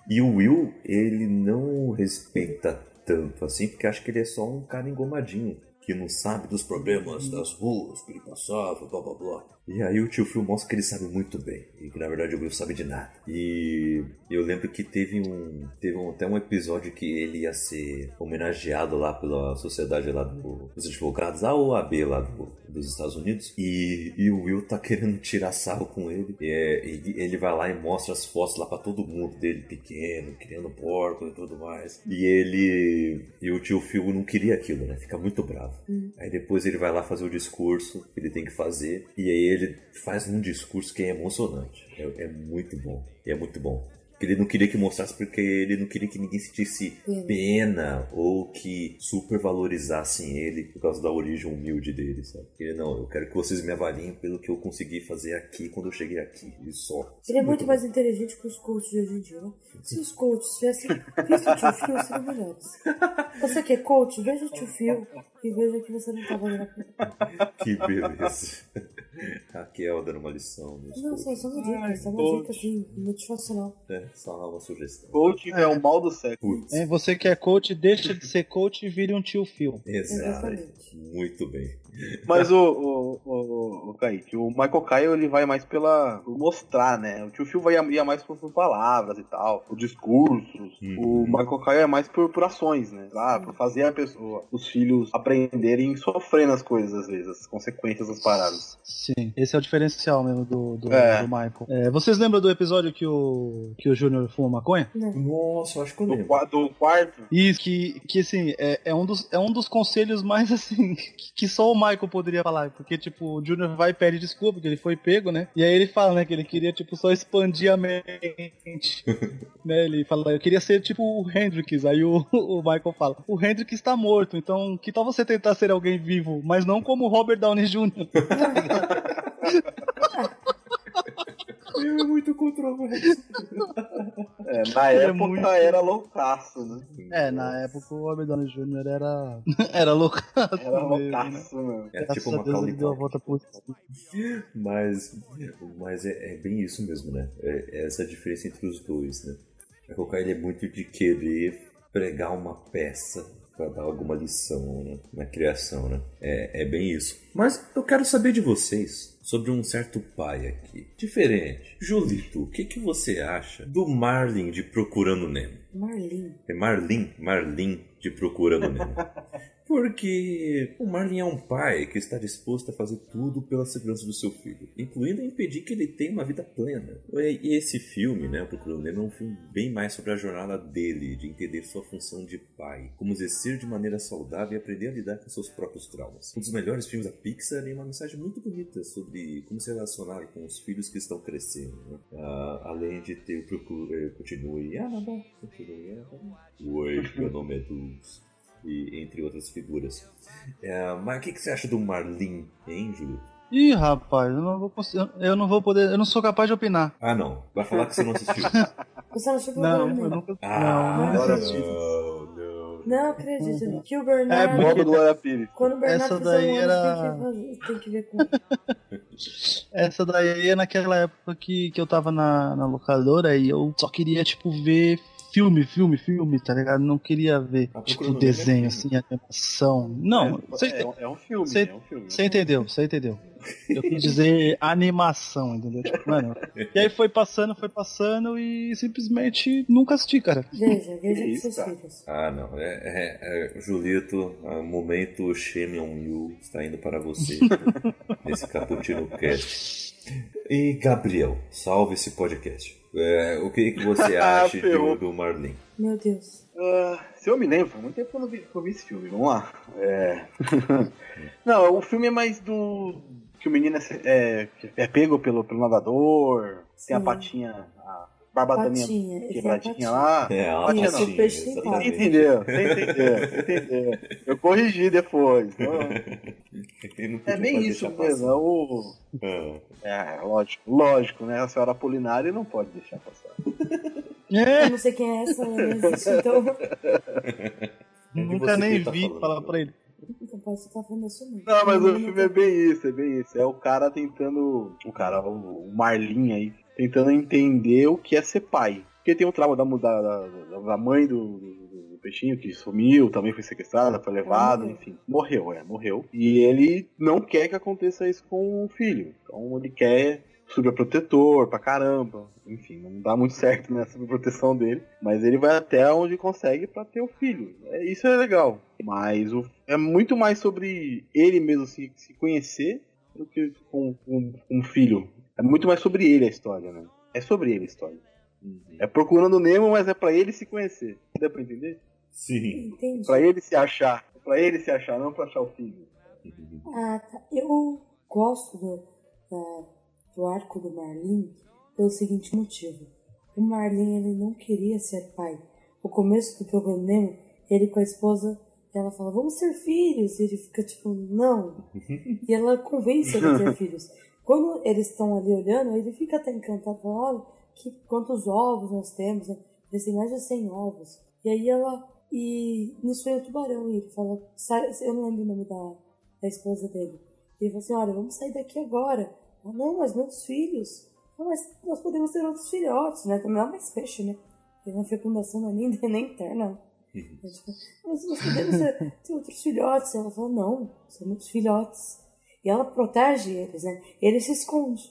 E o Will, ele não respeita tanto assim, porque acha que ele é só um cara engomadinho, que não sabe dos problemas das ruas que ele passava, blá blá blá. E aí o tio Phil mostra que ele sabe muito bem, e que na verdade o Will sabe de nada. E eu lembro que teve um. Teve um- até um episódio que ele ia ser homenageado lá pela sociedade lá do- dos advogados, a OAB lá do- dos Estados Unidos. E, e o Will tá querendo tirar sarro com ele. E é, ele, ele vai lá e mostra as fotos lá pra todo mundo dele pequeno, criando porco e tudo mais. E ele. E o tio Phil não queria aquilo, né? Fica muito bravo. Aí depois ele vai lá fazer o discurso que ele tem que fazer. E aí ele faz um discurso que é emocionante. É, é muito bom. E é muito bom. Porque ele não queria que mostrasse porque ele não queria que ninguém sentisse Pena. pena ou que supervalorizassem ele por causa da origem humilde dele, sabe? Ele, não, eu quero que vocês me avaliem pelo que eu consegui fazer aqui quando eu cheguei aqui. E só. Ele é muito mais inteligente que os coaches de hoje em dia, né? Se os coaches tivessem visto o tio Phil, seriam melhores. Você que é coach, veja o tio Phil. E veja que você não tá valendo a. Que beleza. Raquel dando uma lição. Não, só, só uma dica, só uma coach. dica assim, motivacional. É, só uma sugestão. Coaching é o mal do século. Putz, É, você que é coach, deixa de ser coach e vire um tio Phil. exato. Exatamente. Muito bem. Mas o, o, o, o Kaique, o Michael Caio ele vai mais pela mostrar, né? O tio Phil vai, ia mais por, por palavras e tal, por discursos. Uhum. O Michael Caio é mais por, por ações, né? Ah, por fazer a pessoa, os filhos aprenderem sofrendo as coisas às vezes, as consequências das paradas. Sim, esse é o diferencial mesmo do, do, É. do Michael. É, vocês lembram do episódio que o, que o Júnior fuma maconha? Não. Nossa, eu acho que eu Do, lembro. qua- do quarto, Isso, que, que assim, é, é, um dos, é um dos conselhos mais assim, que, que só o Michael poderia falar. Porque, tipo, o Junior vai e pede desculpa, porque ele foi pego, né? E aí ele fala, né, que ele queria, tipo, só expandir a mente. né? Ele fala, eu queria ser tipo o Hendrix. Aí o, o Michael fala, o Hendrix está morto, então que tal você tentar ser alguém vivo, mas não como o Robert Downey Jr. É muito controverso. é, na Ele é época muito- era loucaço, né? É, na época o Robert Downey Jr. era. era louco. Era mesmo, né? loucaço, né? É tipo a uma Deus ele deu a volta por Mas, mas é, é bem isso mesmo, né? É, é essa diferença entre os dois, né? A Kokai ele é muito de querer pregar uma peça para dar alguma lição né? na criação, né? É, é bem isso. Mas eu quero saber de vocês sobre um certo pai aqui. Diferente. Julito, o que, que você acha do Marlin de Procurando Nemo? Marlin. É Marlin, Marlin de Procurando Nemo. Porque o Marlin é um pai que está disposto a fazer tudo pela segurança do seu filho, incluindo impedir que ele tenha uma vida plena. E esse filme, né, o Procurando Nemo, é um filme bem mais sobre a jornada dele, de entender sua função de pai, como exercer de maneira saudável e aprender a lidar com seus próprios traumas. Um dos melhores filmes da Pixar e uma mensagem muito bonita sobre como se relacionar com os filhos que estão crescendo. né? Ah, além de ter o Procure, continue, ah, não, não, continue, ah, bom. Oi, meu nome é Dulce e entre outras figuras. É, mas o que, que você acha do Marlin, hein, Júlio? Ih, rapaz, eu não vou eu não vou poder, eu não sou capaz de opinar. Ah, não. Vai falar que você não assistiu. Você não chegou Não, a ver, eu não. nunca. ah, não, agora assisti. não, não. Não acredito. Que o É, Bernardo. porque- Modo do Glória Pires. Quando o Bernardo Essa daí um era- tem, que fazer- tem que ver com. Essa daí é naquela época que, que eu tava na, na locadora e eu só queria, tipo, ver filme, filme, filme, tá ligado? Não queria ver, Ah, tipo, Procurando desenho, é assim, animação. Não, é, você é, um- é um filme, Cê- é um filme. você entendeu, você entendeu. Eu quis dizer animação, entendeu? Tipo, mano. E aí foi passando, foi passando e simplesmente nunca assisti, cara. Veja, veja Que seus filhos. Ah, não. É, é, é, Julito, o momento Shame on You está indo para você nesse Caputino Cast. E Gabriel, salve esse podcast. É, o que, que você acha do, do Marlin? Meu Deus. Ah, se eu me lembro, faz muito tempo que eu não vi, que eu vi esse filme. Vamos lá. É... não, o filme é mais do. Que o menino é, é, é pego pelo, pelo nadador, tem a Sim. patinha, a barbataninha Patinha. a quebradinha patinha. lá. É, a Patinha não. Você entendeu, você entendeu, você entendeu. Eu corrigi depois. Então, é bem isso mesmo. É, o... Ah. é lógico, lógico, né? A senhora Apolinária não pode deixar passar. É, Eu não sei quem é essa, ela não existe, então. nunca você nem tá vi falando. falar pra ele. Então mesmo. Não, mas o filme é bem isso, é bem isso. É o cara tentando. O cara, o o Marlin aí, tentando entender o que é ser pai. Porque tem o trauma da, da, da, mãe do, do- do peixinho que sumiu, também foi sequestrada, foi levada, morreu. enfim. Morreu, é, morreu. E ele não quer que aconteça isso com o filho. Então ele quer sobreprotetor pra caramba. Enfim, não dá muito certo nessa sobreproteção dele. Mas ele vai até onde consegue pra ter o filho. É, isso é legal. Mas o, é muito mais sobre ele mesmo se, se conhecer do que com, com, com o filho. É muito mais sobre ele a história, né? É sobre ele a história. É procurando o Nemo, mas é pra ele se conhecer. Dá pra entender? Sim. Entendi. Pra ele se achar. Pra ele se achar, não pra achar o filho. Ah, tá. Eu gosto do, da- do arco do Marlin pelo seguinte motivo. O Marlin, ele não queria ser pai. O começo do programa Nemo, ele com a esposa, ela fala, vamos ser filhos. E ele fica tipo, não. e ela convence ele a ter filhos. Quando eles estão ali olhando, ele fica até encantado, olha, que, quantos ovos nós temos. né? Eles têm mais de 100 ovos. E aí ela E nisso vem o tubarão e ele fala, sai, eu não lembro o nome da, da esposa dele. Ele fala assim, olha, vamos sair daqui agora. Ah, não, mas meus filhos. Não, mas nós podemos ter outros filhotes, né? Também é mais peixe, né? Porque na fecundação não é nem, nem interna. Uhum. Mas nós podemos ter, ter outros filhotes. Ela fala, não, são muitos filhotes. E ela protege eles, né? Ele se esconde.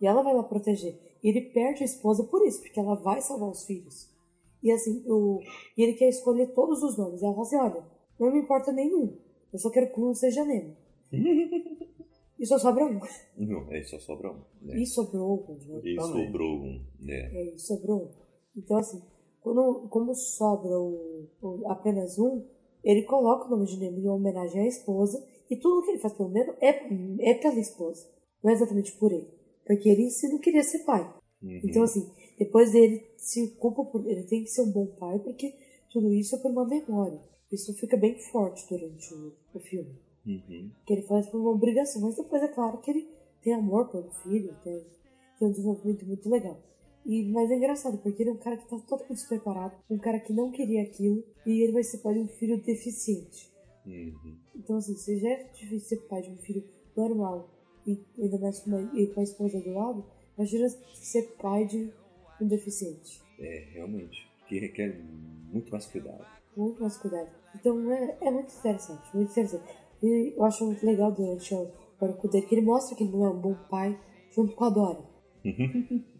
E ela vai lá proteger. E ele perde a esposa por isso, porque ela vai salvar os filhos. E assim, o, e ele quer escolher todos os nomes. Ela fala assim, olha, não me importa nenhum. Eu só quero que um seja Nemo. E só sobra um. Não, é só sobra um. Né? E sobrou um. né? E também. sobrou um. Né? É, e sobrou um. Então, assim, quando, como sobra o, o- apenas um, ele coloca o nome de Nemo em homenagem à esposa. E tudo que ele faz pelo Nemo é, é pela esposa. Não é exatamente por ele. Porque ele si não queria ser pai. Uhum. Então, assim, depois dele se culpa por. Ele tem que ser um bom pai, porque tudo isso é por uma memória. Isso fica bem forte durante o, o filme. Uhum. Que ele faz por uma obrigação. Mas depois é claro que ele tem amor pelo filho, tem, tem um desenvolvimento muito legal. E, mas é engraçado, porque ele é um cara que tá totalmente despreparado, um cara que não queria aquilo, e ele vai ser pai de um filho deficiente. Uhum. Então, assim, se já é difícil ser pai de um filho normal, e ainda mais com, uma, e com a esposa do lado, imagina ser pai de um deficiente. É, realmente. Que requer muito mais cuidado. Muito mais cuidado. Então é, é muito interessante, muito interessante. E eu acho muito legal durante o arco dele que ele mostra que ele não é um bom pai junto com a Dora.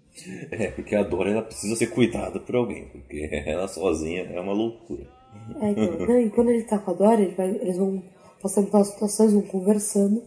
É, porque a Dora ela precisa ser cuidada por alguém, porque ela sozinha é uma loucura. É, então, não, e quando ele tá com a Dora, ele vai- eles vão passando pelas situações, vão conversando.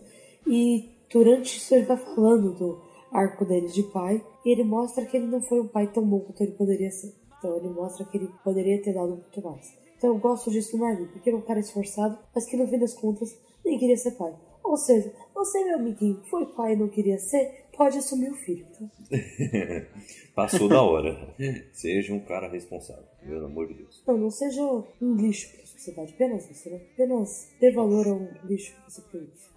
E durante isso ele vai falando do arco dele de pai. E ele mostra que ele não foi um pai tão bom quanto ele poderia ser. Então ele mostra que ele poderia ter dado muito mais. Então eu gosto disso no porque ele é um cara esforçado, mas que no fim das contas nem queria ser pai. Ou seja, você, meu amiguinho, foi pai e não queria ser, pode assumir o filho. Tá? Passou da hora. Seja um cara responsável, pelo amor de Deus. Não, não seja um lixo para a sociedade, apenas isso, né? Apenas dê valor a um lixo que você produz.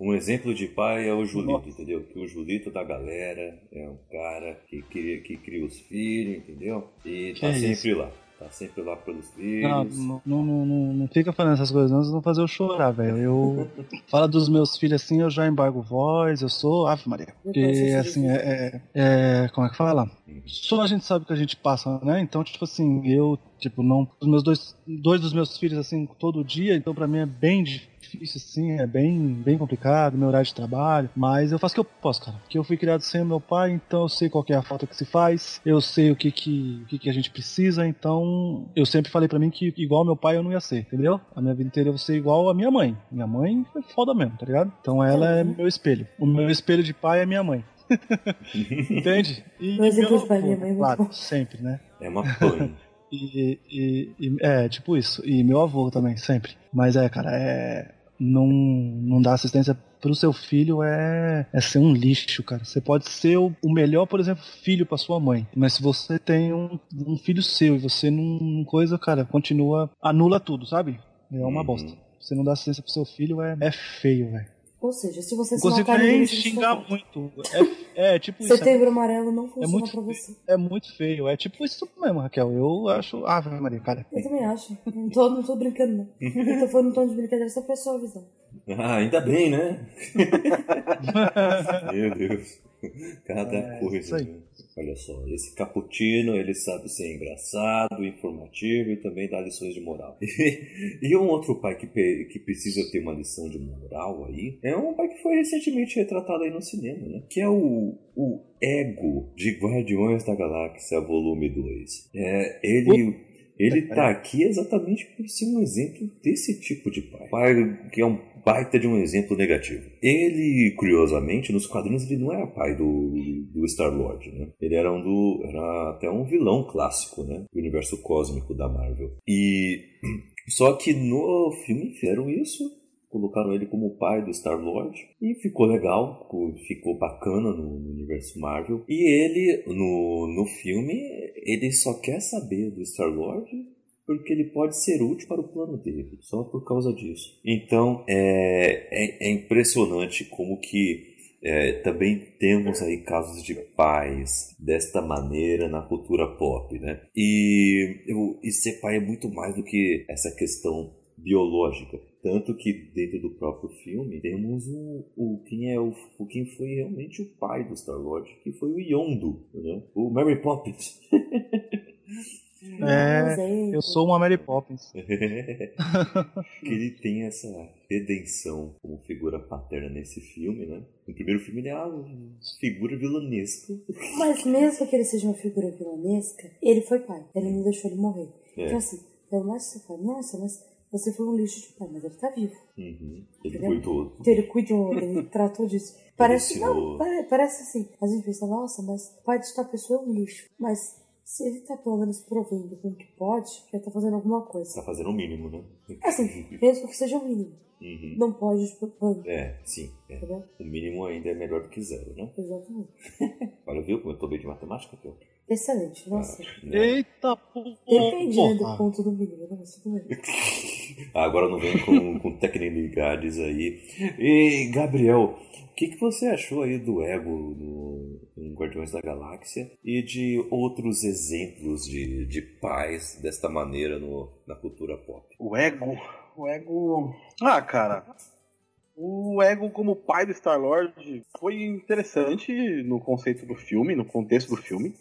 Um exemplo de pai é o Julito, entendeu? Que o Julito da galera é um cara que cria, que cria os filhos, entendeu? E tá Que sempre lá. Tá sempre lá pelos filhos. Não, não, não, não, não fica falando essas coisas, não, vocês vão fazer eu chorar, velho. Eu falo dos meus filhos assim, eu já embargo voz, eu sou Ave Maria. Porque assim, é, é, é- Como é que fala? Só a gente sabe o que a gente passa, né? Então, tipo assim, eu, tipo, não. Os meus dois, dois dos meus filhos, assim, todo dia, então pra mim é bem difícil, assim, é bem, bem complicado, meu horário de trabalho. Mas eu faço o que eu posso, cara. Porque eu fui criado sem o meu pai, então eu sei qual que é a falta que se faz, eu sei o que que, o que, que a gente precisa, então eu sempre falei pra mim que igual meu pai eu não ia ser, entendeu? A minha vida inteira eu vou ser igual a minha mãe. Minha mãe foi foda mesmo, tá ligado? Então ela é meu espelho. O meu espelho de pai é minha mãe. Entende? E meu de pai, avô, minha mãe é Claro, sempre, né? É uma pan. E, e- e- é, tipo isso. E meu avô também, sempre. Mas é, cara, é. Não, não dar assistência pro seu filho é, é ser um lixo, cara. Você pode ser o, o melhor, por exemplo, filho pra sua mãe. Mas se você tem um, um filho seu e você não, não coisa, cara, continua. Anula tudo, sabe? É uma Uhum. bosta. Você não dá assistência pro seu filho é, é feio, velho. Ou seja, se você se matar você xingar sofre. muito. É, é tipo isso. Setembro amarelo não funciona muito pra você. É muito feio. É tipo isso mesmo, Raquel. Eu acho. Ah, Maria, cara. Eu também acho. Não tô, não tô brincando, não. Eu tô falando um tom de brincadeira só pra sua visão. Ah, ainda bem, né? Meu Deus. Cada É, coisa. Olha só, esse Caputino, ele sabe ser engraçado, informativo e também dá lições de moral. e um outro pai que, que precisa ter uma lição de moral aí é um pai que foi recentemente retratado aí no cinema, né? Que é o, o Ego de Guardiões da Galáxia, volume 2. É, ele. Ele tá aqui exatamente por ser um exemplo desse tipo de pai. Pai que é um baita de um exemplo negativo. Ele, curiosamente, nos quadrinhos ele não era pai do, do Star-Lord, né? Ele era um do. era até um vilão clássico, né? Do universo cósmico da Marvel. E. Só que no filme fizeram isso. Colocaram ele como pai do Star-Lord e ficou legal, ficou- bacana no, universo Marvel. E ele, no, no filme, ele só quer saber do Star-Lord porque ele pode ser útil para o plano dele, só por causa disso. Então, é, é, é impressionante como que É, também temos aí casos de pais desta maneira na cultura pop, né? E, eu, e ser pai é muito mais do que essa questão biológica. Tanto que dentro do próprio filme temos o, o quem é o, o quem foi realmente o pai do Star Lord, que foi o Yondu, né? o Mary Poppins. É, eu sou uma Mary Poppins. que ele tem essa redenção como figura paterna nesse filme, né? No primeiro filme ele é uma figura vilanesca. Mas mesmo que ele seja uma figura vilanesca, ele foi pai. Ele não deixou ele morrer. É. Então assim, pelo mais que você fala, nossa, mas você foi um lixo de pai, mas ele tá vivo. Uhum. Ele Entendeu? cuidou. Então ele cuidou, ele tratou disso. Parece, não, pare- parece assim. A gente pensa, nossa, mas o pai de tal pessoa é um lixo. Mas se ele tá pelo menos provendo com o que pode, já tá fazendo alguma coisa. Tá fazendo o mínimo, né? Assim, mesmo que seja o mínimo. Uhum. Não pode, tipo, pô, É, sim. é. O mínimo ainda é melhor do que zero, né? Exatamente. Olha, viu como eu tô bem de matemática, Pedro? Excelente, nossa. Né? Eita porra! Depende né, do ponto do mínimo, né? Mas tudo bem. Agora não vem com, com tecnicalidades aí. E, Gabriel, o que, que você achou aí do ego no, em Guardiões da Galáxia e de outros exemplos de, de pais desta maneira no, na cultura pop? O ego. O ego. Ah, cara. O ego como pai do Star-Lord foi interessante no conceito do filme, no contexto do filme.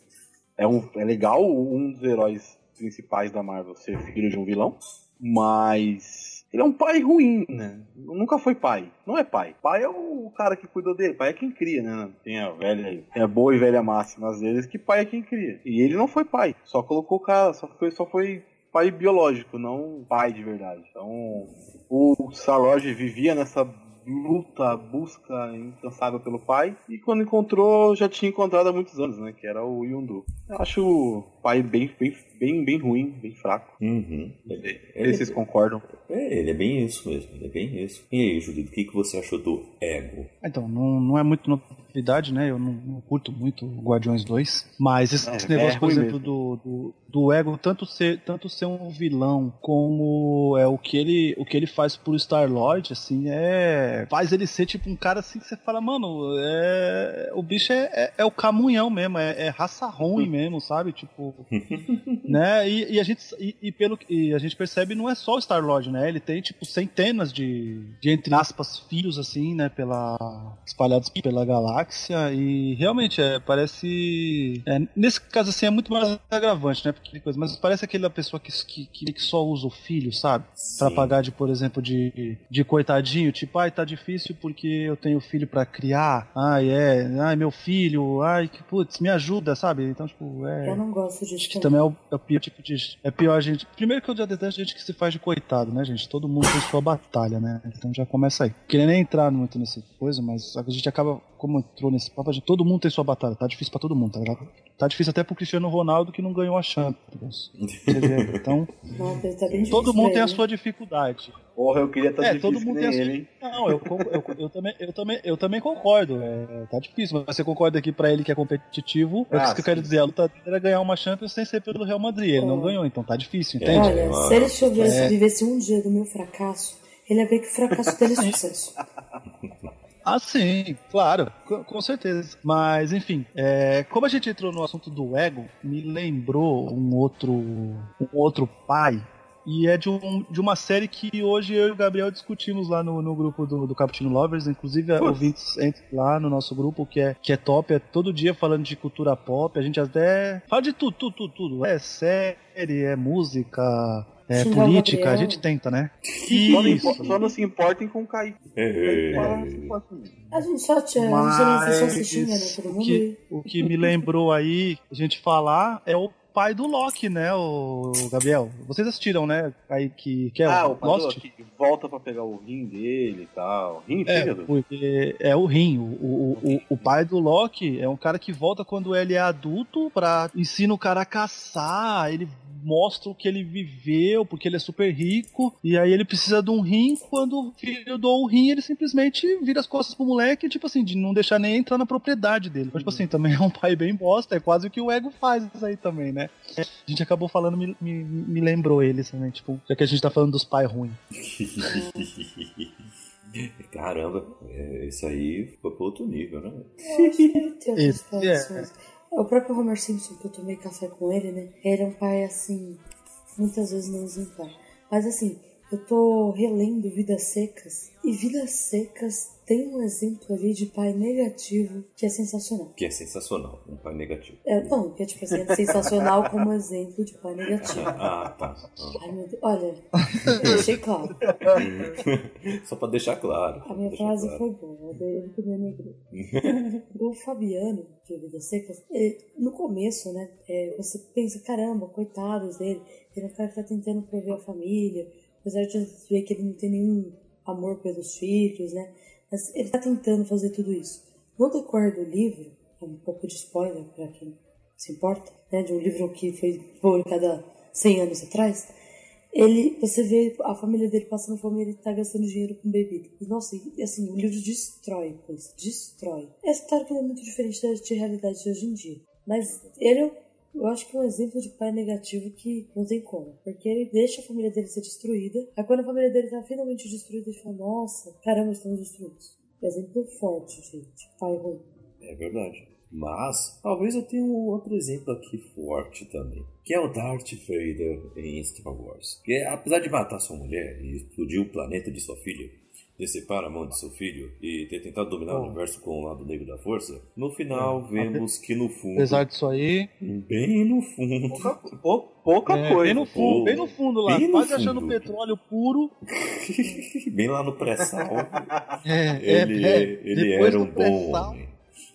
É, um, é legal um dos heróis principais da Marvel ser filho de um vilão, mas ele é um pai ruim, né? Nunca foi pai. Não é pai. Pai é o cara que cuidou dele. Pai é quem cria, né? Tem a velha, tem a boa e velha máxima às vezes que pai é quem cria. E ele não foi pai. Só colocou o cara, só foi, só foi pai biológico, não pai de verdade. Então, o Star-Lord vivia nessa luta, busca incansável pelo pai, e quando encontrou, já tinha encontrado há muitos anos, né, que era o Yondu. Eu acho pai bem, bem, bem, bem ruim, bem fraco. Uhum. Sei se vocês concordam. É, ele é bem isso mesmo, ele é bem isso. E aí, Judito, o que, que você achou do ego? Então, não, não é muito novidade, né? Eu não, não curto muito o Guardiões 2. Mas esse, É, esse negócio, é por exemplo, do, do, do ego, tanto ser, tanto ser um vilão como é o que ele, o que ele faz pro Star-Lord, assim, é. Faz ele ser tipo um cara assim que você fala, mano, é, o bicho é, é, é o camunhão mesmo, é, é raça ruim mesmo, sabe? Tipo. né? E, e a gente e, e pelo e a gente percebe não é só o Star Lord, né? Ele tem tipo centenas de, de entre aspas filhos assim, né? Pela espalhados pela galáxia e realmente é parece é, nesse caso assim é muito mais agravante, né? Porque mas parece aquela pessoa que, que, que só usa o filho, sabe? Pra Sim. pagar de por exemplo de, de coitadinho, tipo, ai tá difícil porque eu tenho filho pra criar. Ai é, ai meu filho, ai que putz, me ajuda, sabe? Então tipo é Eu não gosto disso Acho que também. é o, é o pior tipo de. É pior a gente. Primeiro que eu já detesto gente que se faz de coitado, né, gente? Todo mundo tem sua batalha, né? Então já começa aí. Queria nem entrar muito nessa coisa, mas a gente acaba, como entrou nesse papo, a gente, todo mundo tem sua batalha. Tá difícil pra todo mundo, tá ligado? Tá difícil até pro Cristiano Ronaldo que não ganhou a Champions. Então, Nossa, tá todo mundo tem a sua dificuldade. Porra, eu queria estar É, difícil todo mundo que tem ele. Não, eu, eu, eu também, eu, também, eu também concordo. É, tá difícil, mas você concorda aqui pra ele que é competitivo. É Ah, isso que eu quero dizer. A luta dele era ganhar uma Champions sem ser pelo Real Madrid. Ele não Oh. ganhou, então tá difícil, entende? Olha, Ah, se ele tivesse, é. vivesse um dia do meu fracasso, ele ia ver que o fracasso dele é sucesso. Ah, sim, claro, com, com certeza. Mas, enfim, é, como a gente entrou no assunto do ego, me lembrou um outro, um outro pai. E é de, um, de uma série que hoje eu e o Gabriel discutimos lá no, no grupo do, do Cappuccino Lovers. Inclusive, Putz. ouvintes entrem lá no nosso grupo, que é, que é top. É todo dia falando de cultura pop. A gente até fala de tudo, tudo, tudo, tudo. É série, é música, é o política. A gente tenta, né? Só não, só não se importem com o Kaique. É. A gente só te, a gente não só se xinga, né? Mas Todo o mundo. que, o que me lembrou aí a gente falar é o pai do Loki, né, o Gabriel? Vocês assistiram, né? Aí que, que é ah, o o Lost? que volta pra pegar o rim dele e tal. Rim, É, fígado? porque é o Rim. O, o, o, o pai do Loki é um cara que volta quando ele é adulto pra ensina o cara a caçar. Ele mostra o que ele viveu, porque ele é super rico. E aí ele precisa de um rim. Quando o filho doa o rim, ele simplesmente vira as costas pro moleque, tipo assim, de não deixar nem entrar na propriedade dele. Então, tipo assim, também é um pai bem bosta. É quase o que o ego faz isso aí também, né? A gente acabou falando, me, me, me lembrou ele também, tipo, já que a gente tá falando dos pais ruins. Caramba, é, esse aí foi pro outro nível, né? Esse é. Relações. O próprio Homer Simpson, que eu tomei café com ele, né? Ele é um pai, assim, muitas vezes não exemplar. Mas, assim, eu tô relendo Vidas Secas. E Vidas Secas tem um exemplo ali de pai negativo que é sensacional. Que é sensacional, um pai negativo. É, não, que é, tipo assim, é sensacional como exemplo de pai negativo. Ah, tá. Ai, meu Deus. Olha, eu deixei claro. Só pra deixar claro. A minha frase claro. foi boa, eu também negrei. o Fabiano, de Vidas Secas, ele- no começo, né, é, você pensa, caramba, coitados dele, ele é um cara que tá tentando prover a família, apesar de ver que ele não tem nenhum amor pelos filhos, né, mas ele tá tentando fazer tudo isso. No decorrer do livro, é um pouco de spoiler para quem se importa, né, de um livro que foi publicado há 100 anos atrás, ele, você vê a família dele passando fome ele tá gastando dinheiro com bebida. Nossa, e, assim, o livro destrói, pois, destrói. É claro que ele é muito diferente da de realidade de hoje em dia. Mas ele, é, eu acho que é um exemplo de pai negativo que não tem como. Porque ele deixa a família dele ser destruída. Aí quando a família dele tá finalmente destruída, ele fala, nossa, caramba, estamos destruídos. Exemplo forte, gente. Pai ruim. É verdade. Mas, talvez eu tenha um outro exemplo aqui forte também. Que é o Darth Vader em Star Wars. Que é, apesar de matar sua mulher e explodir o planeta de sua filha, decepar a mão de seu filho e ter tentado dominar o Bom. universo com o lado negro da força, no final vemos que no fundo, Apesar disso aí, bem no fundo, Pouca, pou- pouca é, coisa. bem no fundo, bem no fundo lá, Bem no quase achando fundo. petróleo puro. bem lá no pré-sal, É, ele, é, é. ele era um bom homem.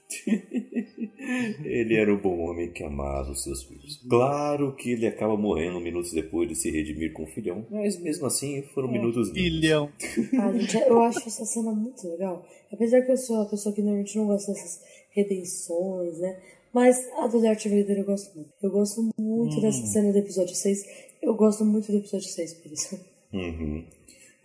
ele era um bom homem que amava os seus filhos. Claro que ele acaba morrendo minutos depois de se redimir com o filhão, mas mesmo assim foram minutos lindos. Filhão. Ah, gente, eu acho essa cena muito legal. Apesar que eu sou a pessoa que normalmente não gosta dessas redenções, né? Mas a do Darth Vader eu gosto muito. Eu gosto muito dessa cena do episódio 6. Eu gosto muito do episódio 6, por isso. Uhum.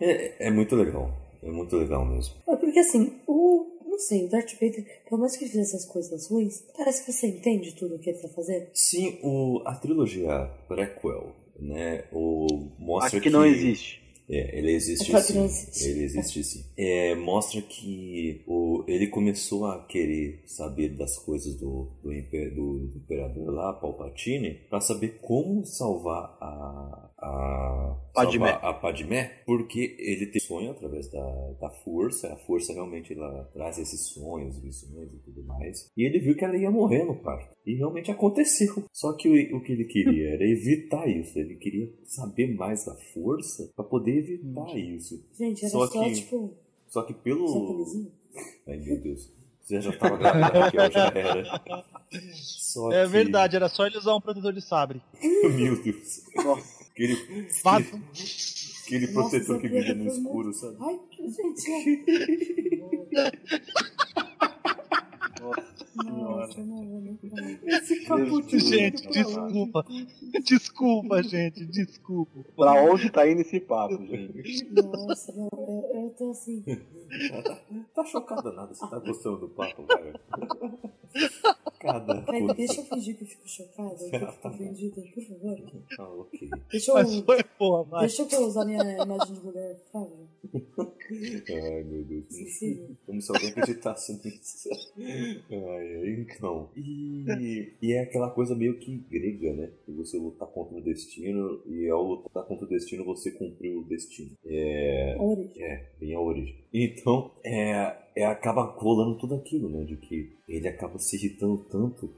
É, é muito legal. É muito legal mesmo. É porque assim, o. Não sei, o Darth Vader, por mais que ele fizesse essas coisas ruins, parece que você entende tudo o que ele tá fazendo. Sim, o, a trilogia prequel, né, o, mostra Acho que não existe. É, ele existe É que sim. não existe. Ele existe sim. É, mostra que o, ele começou a querer saber das coisas do, do, imper- do imperador lá, Palpatine, para saber como salvar a, a Padmé. a Padmé, porque ele tem sonho através da, da força. A força realmente ela traz esses sonhos, visões e tudo mais. E ele viu que ela ia morrer no parto. E realmente aconteceu. Só que o, o que ele queria era evitar isso. Ele queria saber mais da força para poder evitar isso. Gente, era Só só, que- tipo, Só que pelo. Ai meu Deus. Você já estava grávida, Raquel, já era. Só É que- verdade, era só ele usar um protetor de sabre. Meu Deus. Nossa. Aquele, Fato. aquele Nossa, protetor que brilha no escuro, sabe? Ai, que gente. Nossa. Esse caput Gente, desculpa. Desculpa, gente, desculpa. Pra onde tá indo esse papo, gente? Nossa, eu, eu tô assim. Tá, tá chocada nada, você tá gostando do papo, cara? Cada Peraí, deixa eu fingir que eu fico chocada, que eu fico ofendida, por favor. Ah, ok. Deixa eu, Mas foi boa, deixa eu usar minha imagem de mulher, por favor. Ai, meu Deus. Sim. Como se alguém acreditasse nisso. Ai, então. E, e é aquela coisa meio que grega, né? Que você lutar contra o destino e ao lutar contra o destino você cumpriu o destino. É. A origem. É, bem a origem. Então, é, é acaba colando tudo aquilo, né? De que ele acaba se irritando tanto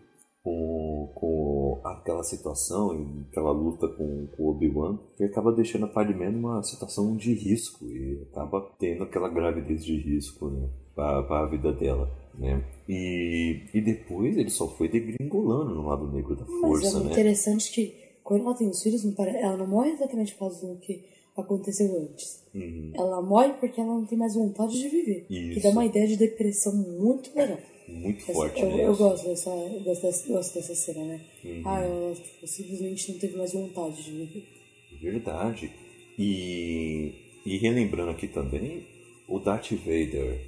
com, com aquela situação, e aquela luta com, com o Obi-Wan, que acaba deixando a Padmé numa situação de risco e acaba tendo aquela gravidez de risco, né? Para a vida dela, né? E, e depois ele só foi degringolando no lado negro da Mas força, é né? interessante que quando ela tem os filhos, ela não morre exatamente por causa do que aconteceu antes. Uhum. Ela morre porque ela não tem mais vontade de viver. Que Isso. dá uma ideia de depressão muito legal. Muito Essa- forte, eu, eu gosto dessa, dessa, gosto dessa cena, né? Uhum. Ah, ela tipo, simplesmente não teve mais vontade de viver. Verdade. E, e relembrando aqui também, o Darth Vader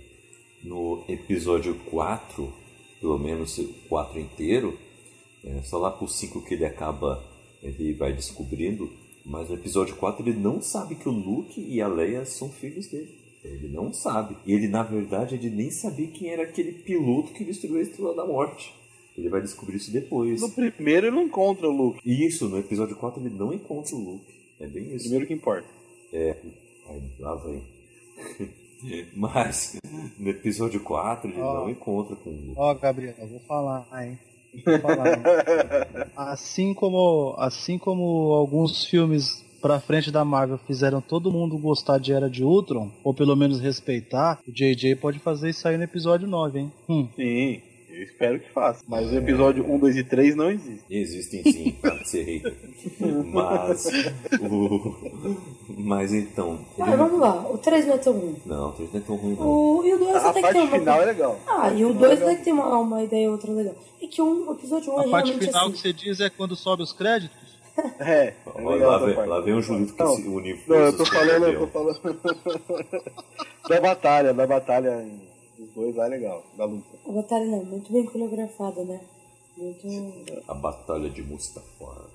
no episódio 4, pelo menos o 4 inteiro, é, só lá pro 5 que ele acaba, ele vai descobrindo, mas no episódio 4 ele não sabe que o Luke e a Leia são filhos dele. Ele não sabe. Ele, na verdade, ele nem sabia quem era aquele piloto que destruiu a Estrela da Morte. Ele vai descobrir isso depois. No primeiro ele não encontra o Luke. Isso, no episódio 4 ele não encontra o Luke. É bem isso. Primeiro que importa. É, aí, lá vem. Mas no episódio 4 ele Ó. não encontra com o Luke. Ó, Gabriel, eu vou falar, hein? Vou falar, hein? Assim como, assim como alguns filmes pra frente da Marvel fizeram todo mundo gostar de Era de Ultron, ou pelo menos respeitar, o JJ pode fazer isso aí no episódio 9, hein? Hum. Sim, eu espero que faça. Mas o episódio 1, 2 e 3 não existe. Existem sim, de ser hater. Mas o. Mas então. Ah, ele- vamos lá. O 3 não é tão ruim. Não, o 3 não é tão ruim, não. O, e o 2 A até que parte tem uma. final é legal. Ah, e o 2 até que tem uma, uma ideia outra legal. É que um, o episódio 1 é A parte realmente final assim. que você diz é quando sobe os créditos? É, é legal lá, vem, parte. lá vem o Julito que Não, se uniu Não, eu tô falando, eu tô falando da batalha, da batalha dos dois lá é legal, da luta. A batalha não, muito bem coreografada, né? Muito. A Batalha de Mustafar.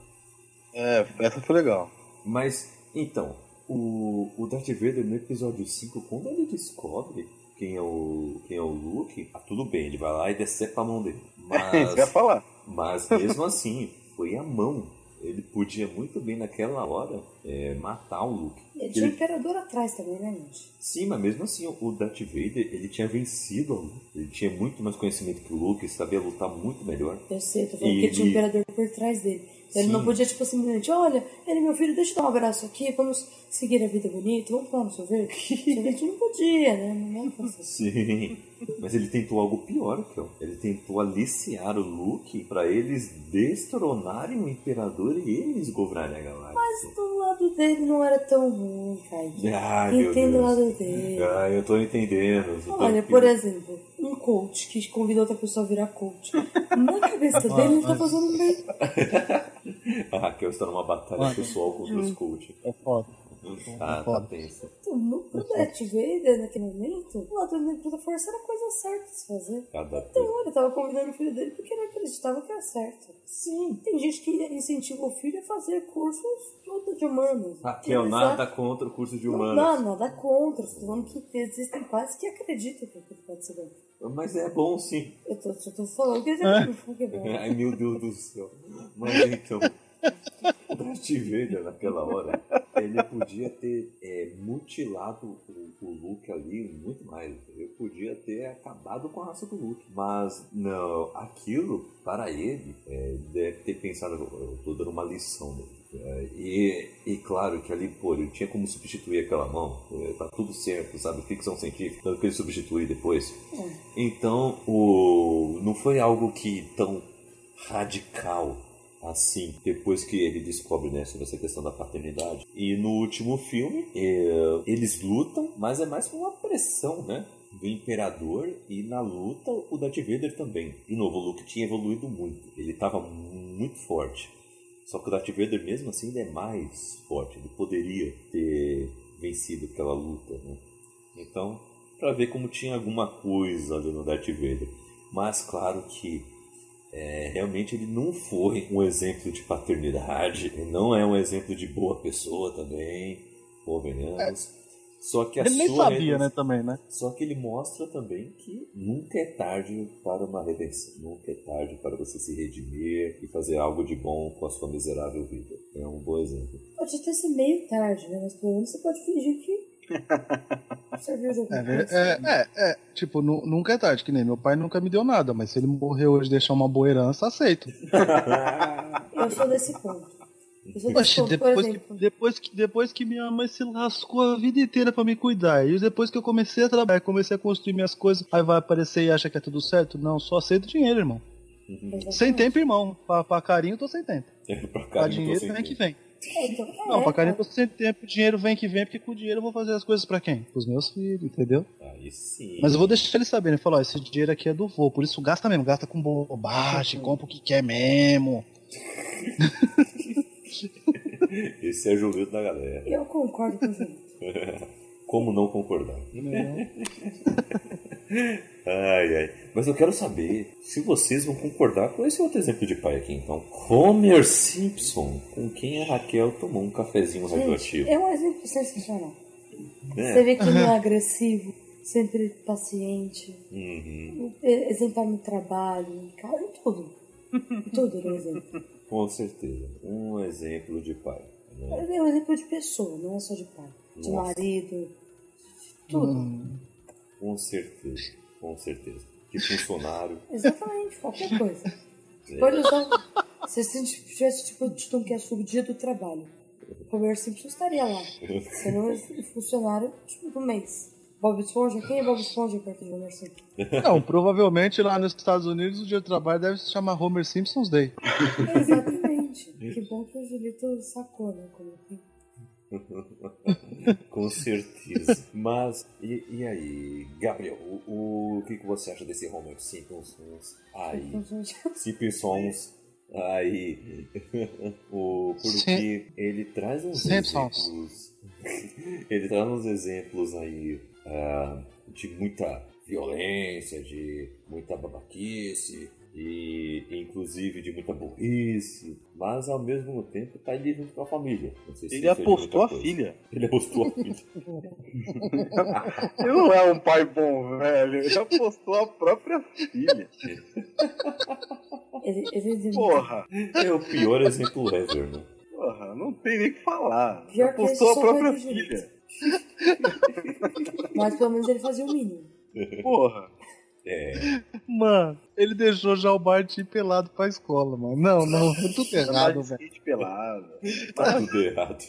É, essa foi legal. Mas, então, o, o Darth Vader no episódio 5, quando ele descobre quem é o, quem é o Luke, ah, tudo bem, ele vai lá e decepa a mão dele. É, isso que eu ia Mas, falar. mas mesmo assim, foi a mão. Ele podia muito bem naquela hora é, matar o Luke. Tinha o Imperador atrás também, né, gente? Sim, mas mesmo assim, o Darth Vader, ele tinha vencido a luta. Ele tinha muito mais conhecimento que o Luke, sabia lutar muito melhor. Eu sei, tô falando E que tinha o ele- Imperador por trás dele. Ele Sim. não podia, tipo, simplesmente, olha, ele é meu filho, deixa eu dar um abraço aqui, vamos seguir a vida bonita, vamos tomar um sorvete. sorvete não podia, né? Não é. Sim. Mas ele tentou algo pior, Kel. Ele tentou aliciar o Luke pra eles destronarem o Imperador e eles governarem a galáxia. Mas do lado dele não era tão ruim, Kaique. Ai, meu Entendo o lado dele. Ah, eu tô entendendo. eu tô Olha, aqui. por exemplo, um coach que convida outra pessoa a virar coach. Na cabeça dele, ele tá fazendo bem. A Raquel está numa batalha pessoal contra os coach. É foda. Ah, tá foda. tenso. No no Darth Vader, naquele momento, o lado negro da força era a coisa certa de se fazer. Cada Então, ele tava convidando o filho dele porque ele acreditava que era certo. Sim. Tem gente que incentiva o filho a fazer cursos todos de humanos. Raquel, Eles nada acham- contra o curso de Não, humanos. Não, nada contra. Estou falando que existem pais que acreditam que aquilo pode ser bom. Mas é bom sim. Eu tô, só tô falando que que é bom. Ai, meu Deus do céu. Mas então, o Darth Vader, naquela hora, ele podia ter é, mutilado o, o Luke ali muito mais. Ele podia ter acabado com a raça do Luke. Mas, não, aquilo, para ele, é, deve ter pensado, eu tô dando uma lição. É, e, e claro que ali, pô, ele tinha como substituir aquela mão. É, tá tudo certo, sabe? Ficção científica. Tanto que ele substitui depois. Então, o não foi algo que tão radical assim, depois que ele descobre né, sobre essa questão da paternidade. E no último filme, é, eles lutam, mas é mais por uma pressão, né? Do Imperador e na luta o Darth Vader também. De novo, o Luke tinha evoluído muito. Ele estava muito forte. Só que o Darth Vader mesmo assim ainda é mais forte. Ele poderia ter vencido aquela luta, né? Então, para ver como tinha alguma coisa ali no Darth Vader. Mas claro que é, realmente ele não foi um exemplo de paternidade, ele não é um exemplo de boa pessoa também, convenhamos. Só que a Ele nem sua sabia, redenção- né, também, né? Só que ele mostra também que nunca é tarde para uma redenção, nunca é tarde para você se redimir e fazer algo de bom com a sua miserável vida. É um bom exemplo. Pode até ser meio tarde, né? Mas pelo menos você pode fingir que. É, é, é, é, tipo, nu- nunca é tarde, que nem meu pai nunca me deu nada, mas se ele morrer hoje e deixar uma boa herança, aceito. Eu sou desse ponto. Eu sou desse Oxe, depois que, depois, que, depois que minha mãe se lascou a vida inteira pra me cuidar, e depois que eu comecei a trabalhar, comecei a construir minhas coisas, aí vai aparecer e acha que é tudo certo? Não, só aceito dinheiro, irmão. Exatamente. Sem tempo, irmão. Pra, pra carinho, tô sem tempo. pra Pra carinho, tô dinheiro, sem vem que vem. É, então, Não, é, pra carinho, é. tô sem tempo. Dinheiro vem que vem, porque com o dinheiro eu vou fazer as coisas pra quem? Pros meus filhos, entendeu? Aí sim. Mas eu vou deixar ele saber, né? Falar, ó, esse dinheiro aqui é do vô, por isso gasta mesmo, gasta com bobagem, compra o que quer mesmo. Esse é o Julito da galera. Eu concordo com o. Como não concordar? Né? Ai, ai. Mas eu quero saber se vocês vão concordar com esse outro exemplo de pai aqui, então. Homer Simpson, com quem a Raquel tomou um cafezinho Gente, radioativo. é um exemplo sensacional. né? Você vê que ele não é agressivo, sempre paciente, Uhum. exemplar no trabalho, em casa, em tudo. Em tudo ele é um exemplo. Com certeza. Um exemplo de pai. Né? É um exemplo de pessoa, não é só de pai. De Nossa. marido, tudo. Hum, Com certeza. Com certeza. De funcionário. Exatamente, qualquer coisa. É. Pode usar. Se gente tivesse tipo, tido um cast sobre o dia do trabalho, o Homer Simpson estaria lá. Sendo um funcionário tipo, do mês. Bob Esponja, quem é Bob Esponja perto de Homer Simpson? Não, provavelmente lá nos Estados Unidos o dia do trabalho deve se chamar Homer Simpson's Day. Exatamente. que bom que o Julito sacou, né? Como que... Com certeza. Mas, e, e aí, Gabriel, o, o que, que você acha desse Homer Simpsons aí? Simpsons aí. o, porque ele traz uns Simpsons. exemplos. ele traz uns exemplos aí ah, de muita violência, de muita babaquice. E inclusive de muita burrice, mas ao mesmo tempo tá ali junto com a família. Não sei se Ele apostou a filha. Ele apostou a filha. Ele não é um pai bom, velho. Ele apostou a própria filha. Ele, ele Porra, É o pior exemplo ever, né? porra, não tem nem o que falar. Ele apostou a própria filha. Mas pelo menos ele fazia o mínimo. Porra. É, Mano, ele deixou já o Bart ir pelado pra escola, mano. Não, não, é tudo errado, velho. pelado. tá tudo errado.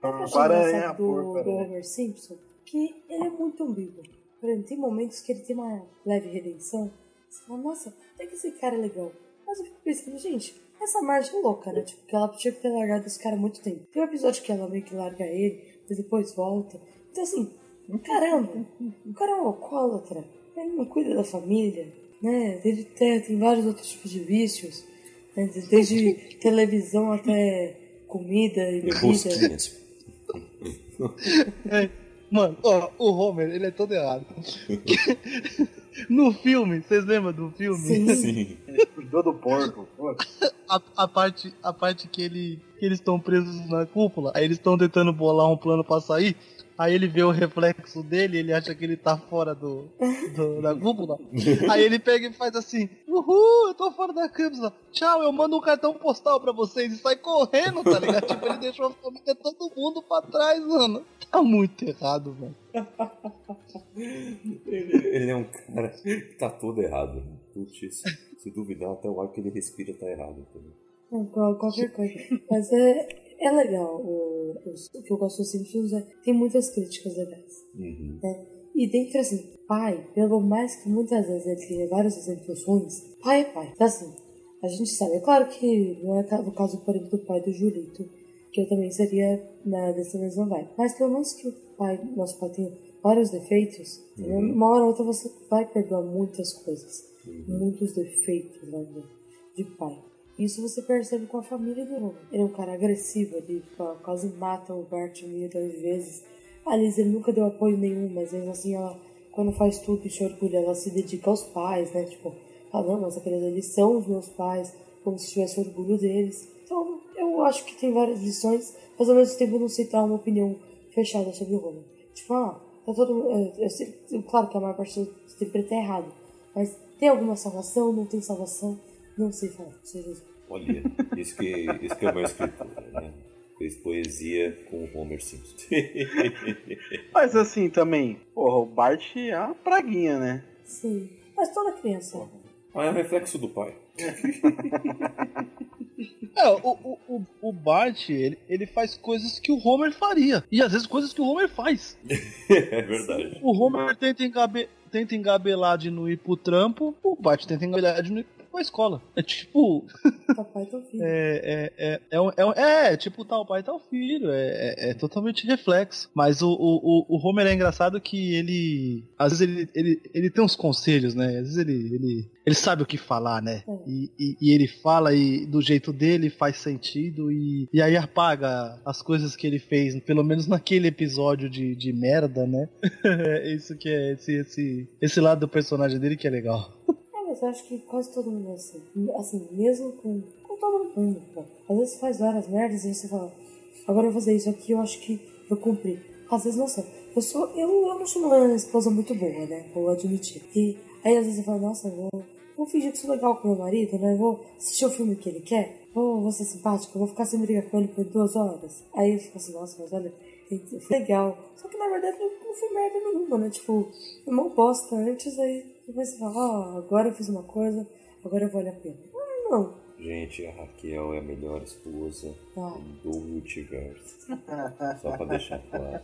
Para é a do, do? Homer Simpson que ele é muito ambíguo. Por exemplo, tem momentos que ele tem uma leve redenção. Você fala, nossa, até que esse cara é legal. Mas eu fico pensando, gente, essa Marge é louca, né? Tipo, que ela tinha que ter largado esse cara há muito tempo. Tem um episódio que ela meio que larga ele, mas depois volta. Então assim, caramba, o cara é um alcoólatra. Ele não cuida da família, né? Ele tem, tem vários outros tipos de vícios. né? Desde televisão até comida e bebida. Rosquinhas. Mano, ó, o Homer, ele é todo errado. no filme, vocês lembram do filme? Sim. Sim. Cuidou do porco. A, a parte, a parte que, ele, que eles estão presos na cúpula, aí eles estão tentando bolar um plano pra sair, aí ele vê o reflexo dele, ele acha que ele tá fora do, do- da cúpula, aí ele pega e faz assim, uhul, eu tô fora da cúpula, tchau, eu mando um cartão postal pra vocês e sai correndo, tá ligado? tipo, ele deixou a família todo mundo pra trás, mano. Tá muito errado, velho. Ele, ele é um cara que tá todo errado. Putz, se duvidar, até o ar que ele respira tá errado. Não, qual- qualquer coisa. Mas é, é legal. O, os- o que eu gosto dos Simpsons é tem muitas críticas legais. Uhum. Né? E dentro, assim, pai, pelo mais que muitas vezes ele tenha vários exemplos ruins, pai é pai. Então, assim, a gente sabe. É claro que não é no caso, por exemplo, do pai do Julito, que eu também seria na, dessa mesma vibe. Mas pelo menos que o pai, nosso pai tenha vários defeitos, entendeu? uma hora ou outra você vai perdoar muitas coisas. Muitos defeitos né, de pai. Isso você percebe com a família do Homer. Ele é um cara agressivo, fa- quase mata o Bart de vezes. A Liz nunca deu apoio nenhum, mas mesmo assim ela, quando faz tudo e se orgulha, ela se dedica aos pais, né? Tipo, fala, não, mas aqueles ali são os meus pais, como se tivesse orgulho deles. Então, eu acho que tem várias lições, mas ao mesmo tempo não sei dar uma opinião fechada sobre o Homer. Tipo, ah, tá todo mundo. sei- claro que a maior parte sempre tá errado, mas tem alguma salvação? Não tem salvação? Não sei falar, seja. Olha, isso que, isso que é uma escritora, né? Fez poesia com o Homer Simpson. Mas assim também, porra, o Bart é uma praguinha, né? Sim, mas toda criança. ah, é o reflexo do pai. É, o, o, o, o Bart, ele, ele faz coisas que o Homer faria. E às vezes coisas que o Homer faz. É verdade. O Homer tenta, engabe, tenta engabelar de não ir pro trampo, o Bart tenta engabelar de não ir pra escola. É tipo. Papai tá filho. É, é, é, é, um- é, um- é, tipo tal pai, tal filho. É, é, é totalmente reflexo. Mas o, o, o, Homer é engraçado que ele. Às vezes ele, ele, ele tem uns conselhos, né? Às vezes ele, ele, ele sabe o que falar, né? É. E, e, e ele fala e do jeito dele faz sentido e, e aí apaga as coisas que ele fez, pelo menos naquele episódio de, de merda, né? Isso que é esse, esse, esse lado do personagem dele que é legal. Eu acho que quase todo mundo é assim. Assim, mesmo com, com todo mundo. Pô. Às vezes faz várias merdas e você fala, agora eu vou fazer isso aqui, eu acho que eu cumpri. Às vezes não sei. eu sou. Eu, eu não sou uma esposa muito boa, né? Vou admitir. E aí às vezes eu falo, nossa, eu vou, vou fingir que sou legal com meu marido, né? Vou assistir o filme que ele quer. Vou, vou ser simpática, vou ficar sem brigar com ele por duas horas. Aí eu fico assim, nossa, mas olha, foi legal. Só que na verdade não, não foi merda nenhuma, né? Tipo, uma bosta antes, aí depois você fala, ó, oh, agora eu fiz uma coisa, agora vale a pena. Ah, não. Gente, a Raquel é a melhor esposa Ah. do multiverso. Só pra deixar claro.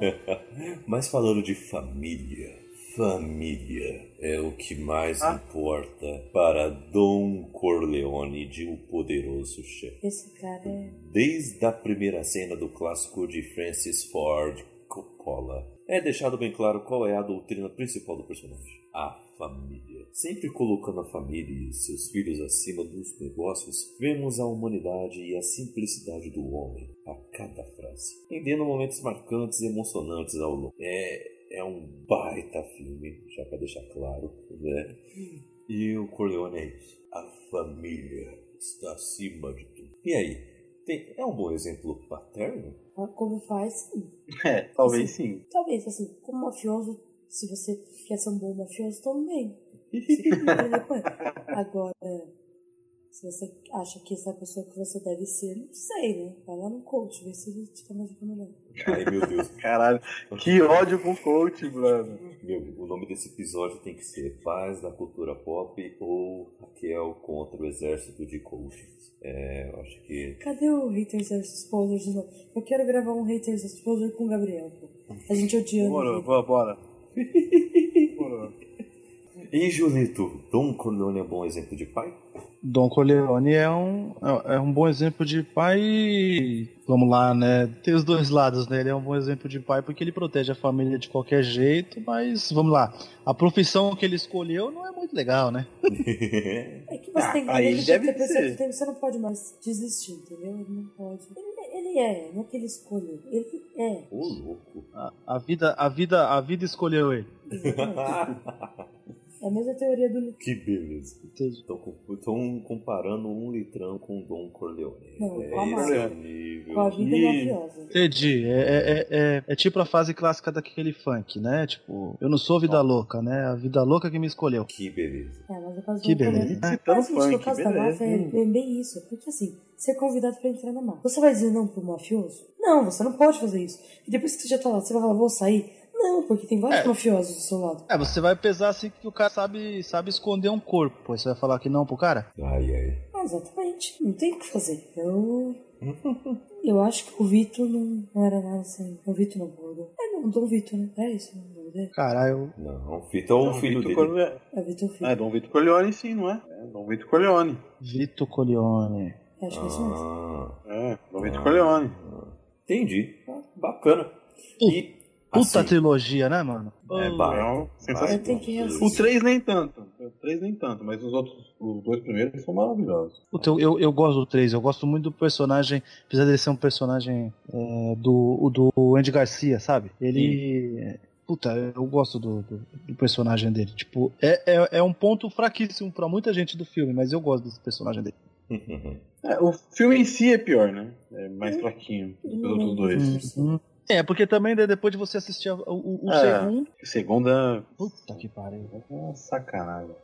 Mas falando de família, família é o que mais Ah. importa para Don Corleone de O Poderoso Chefe. Esse cara é. Desde a primeira cena do clássico de Francis Ford Coppola, é deixado bem claro qual é a doutrina principal do personagem: a família. Sempre colocando a família e seus filhos acima dos negócios, vemos a humanidade e a simplicidade do homem a cada frase, rendendo momentos marcantes e emocionantes ao longo. É, é um baita filme, já para deixar claro, né? E o Corleone é isso. A família está acima de tudo. E aí? Tem- é um bom exemplo paterno? ah, Como faz, sim. É, talvez sim. Talvez, assim, como mafioso, se você quer ser um bom mafioso, também. Agora, se você acha que essa é a pessoa que você deve ser, não sei, né? Vai lá no coach, vê se ele te dá uma dica melhor. Ai meu Deus. Caralho, que ódio com o coach, mano. Meu, o nome desse episódio tem que ser Paz da Cultura Pop ou Raquel contra o Exército de Coaches. É, eu acho que. Cadê o Haters Exposure de novo? Eu quero gravar um Haters Exposure com o Gabriel, pô. A gente odiando. Bora, ele. bora, bora. Bora. E Julito, Dom Corleone é um bom exemplo de pai? Don Corleone é um, é é um bom exemplo de pai. Vamos lá, né? Tem os dois lados, né? Ele é um bom exemplo de pai porque ele protege a família de qualquer jeito, mas vamos lá. A profissão que ele escolheu não é muito legal, né? É que você Ah, tem que aí ele deve tem- ser. você- Você não pode mais desistir, entendeu? Ele não pode. Ele, ele é, não é que ele escolheu. Ele é. Ô, louco. A, a vida, a vida, a vida escolheu ele. É a mesma teoria do. que beleza. Entendi. Estão comparando um litrão com Dom Corleone. Não, é com a o nível. Com a vida mafiosa. Entendi. É, é, é, é tipo a fase clássica daquele funk, né? Tipo, eu não sou vida louca, né? A vida louca que me escolheu. Que beleza. É, mas no caso Que do beleza. Corleone- Citando Mas, gente, no funk, caso da beleza. máfia é bem, bem isso. Porque assim, você é convidado pra entrar na máfia. Você vai dizer não pro mafioso? Não, você não pode fazer isso. E depois que você já tá lá, você vai falar, vou sair? Não, porque tem vários É. mafiosos do seu lado. É, você vai pesar assim que o cara sabe, sabe esconder um corpo. Pô, você vai falar que não pro cara? Ai, ai. Ah, exatamente. Não tem o que fazer. Eu. Eu acho que o Vitor não, não era nada assim. O Vitor não, o É, não, o Dom Vitor, né? É isso o nome dele. Caralho, Não, Fita é o filho Vito dele. Corleone. É Vitor Filho. É, Dom Vitor Corleone sim, não é? É, Dom Vitor Corleone. Vito Corleone. Acho que é isso mesmo. Ah, É, Dom Vitor Corleone. entendi. Ah, Bacana. E, Puta assim, trilogia, né, mano? É É tenho que reassistir. O 3 nem tanto. O 3 nem tanto, mas os outros, os dois primeiros são maravilhosos. Puta, eu, eu, eu gosto do 3, eu gosto muito do personagem, apesar dele ser um personagem é, do, do Andy Garcia, sabe? Ele. é, Puta, eu gosto do, do, do personagem dele. Tipo, é, é, é um ponto fraquíssimo pra muita gente do filme, mas eu gosto desse personagem dele. É, o filme em si é pior, né? É mais fraquinho do que os outros dois. Uhum. É, porque também né, depois de você assistir o, o, o É. segundo. O segundo é Puta que pariu. uma sacanagem.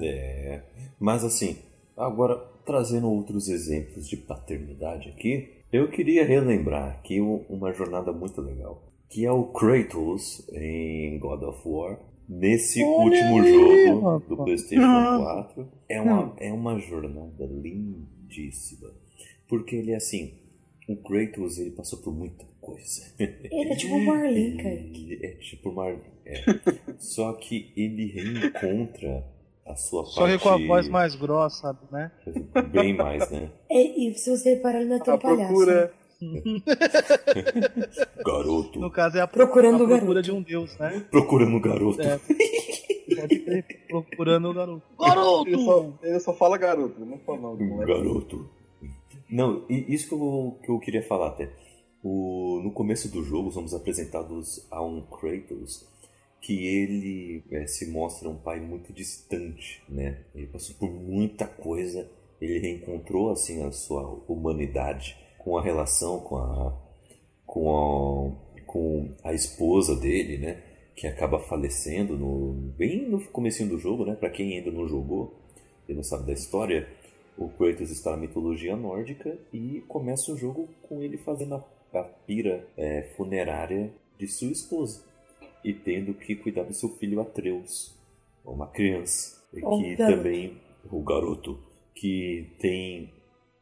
É, mas assim, agora trazendo outros exemplos de paternidade aqui, eu queria relembrar aqui uma jornada muito legal, que é o Kratos em God of War. Nesse Olha último aí, jogo rapaz. do PlayStation Ah. 4, é uma, é uma jornada lindíssima. Porque ele é assim, o Kratos ele passou por muita coisa. Ele é tipo o Marlin, cara. Ele é tipo Marlin. É. Só que ele reencontra a sua Só parte. que com a voz mais grossa, né? Bem mais, né? É, e se você reparar, ele não é tão A palhaço. procura. Garoto. No caso, é a, Procurando a o procura garoto. de um deus, né? Procurando o garoto. É. Procurando o garoto. Ele só, ele só fala garoto, não fala não. Garoto. Não, isso que eu, que eu queria falar até. O, no começo do jogo, somos apresentados a um Kratos que ele é, se mostra um pai muito distante, né? Ele passou por muita coisa, ele reencontrou assim a sua humanidade com a relação com a com a, com a esposa dele, né? Que acaba falecendo no, bem no comecinho do jogo, né? Para quem ainda não jogou e não sabe da história, o Kratos está na mitologia nórdica e começa o jogo com ele fazendo a, a pira é, funerária de sua esposa e tendo que cuidar do seu filho Atreus, uma criança, e Oh, que garoto. também o garoto que tem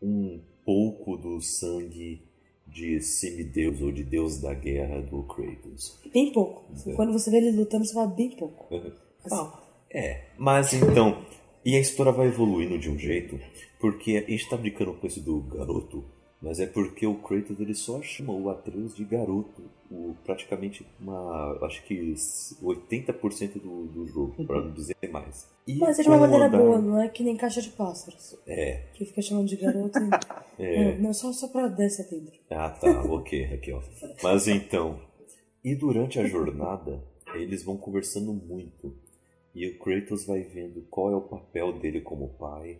um pouco do sangue de semideus ou de deus da guerra do Kratos. Bem pouco. É. Quando você vê ele lutando, você fala bem pouco. Assim, Ah, é, mas então. E a história vai evoluindo de um jeito, porque a gente tá brincando com isso do garoto, mas é porque o Kratos ele só chama o Atreus de garoto, o, praticamente uma. acho que 80% do, do jogo, pra não dizer mais. E Mas é de uma maneira andar- boa, não é que nem caixa de pássaros. É, Que fica chamando de garoto. e- é. Não, não, só, só pra dar esse atendo. Ah, tá, ok, Raquel. Mas então, e durante a jornada, eles vão conversando muito. E o Kratos vai vendo qual é o papel dele como pai,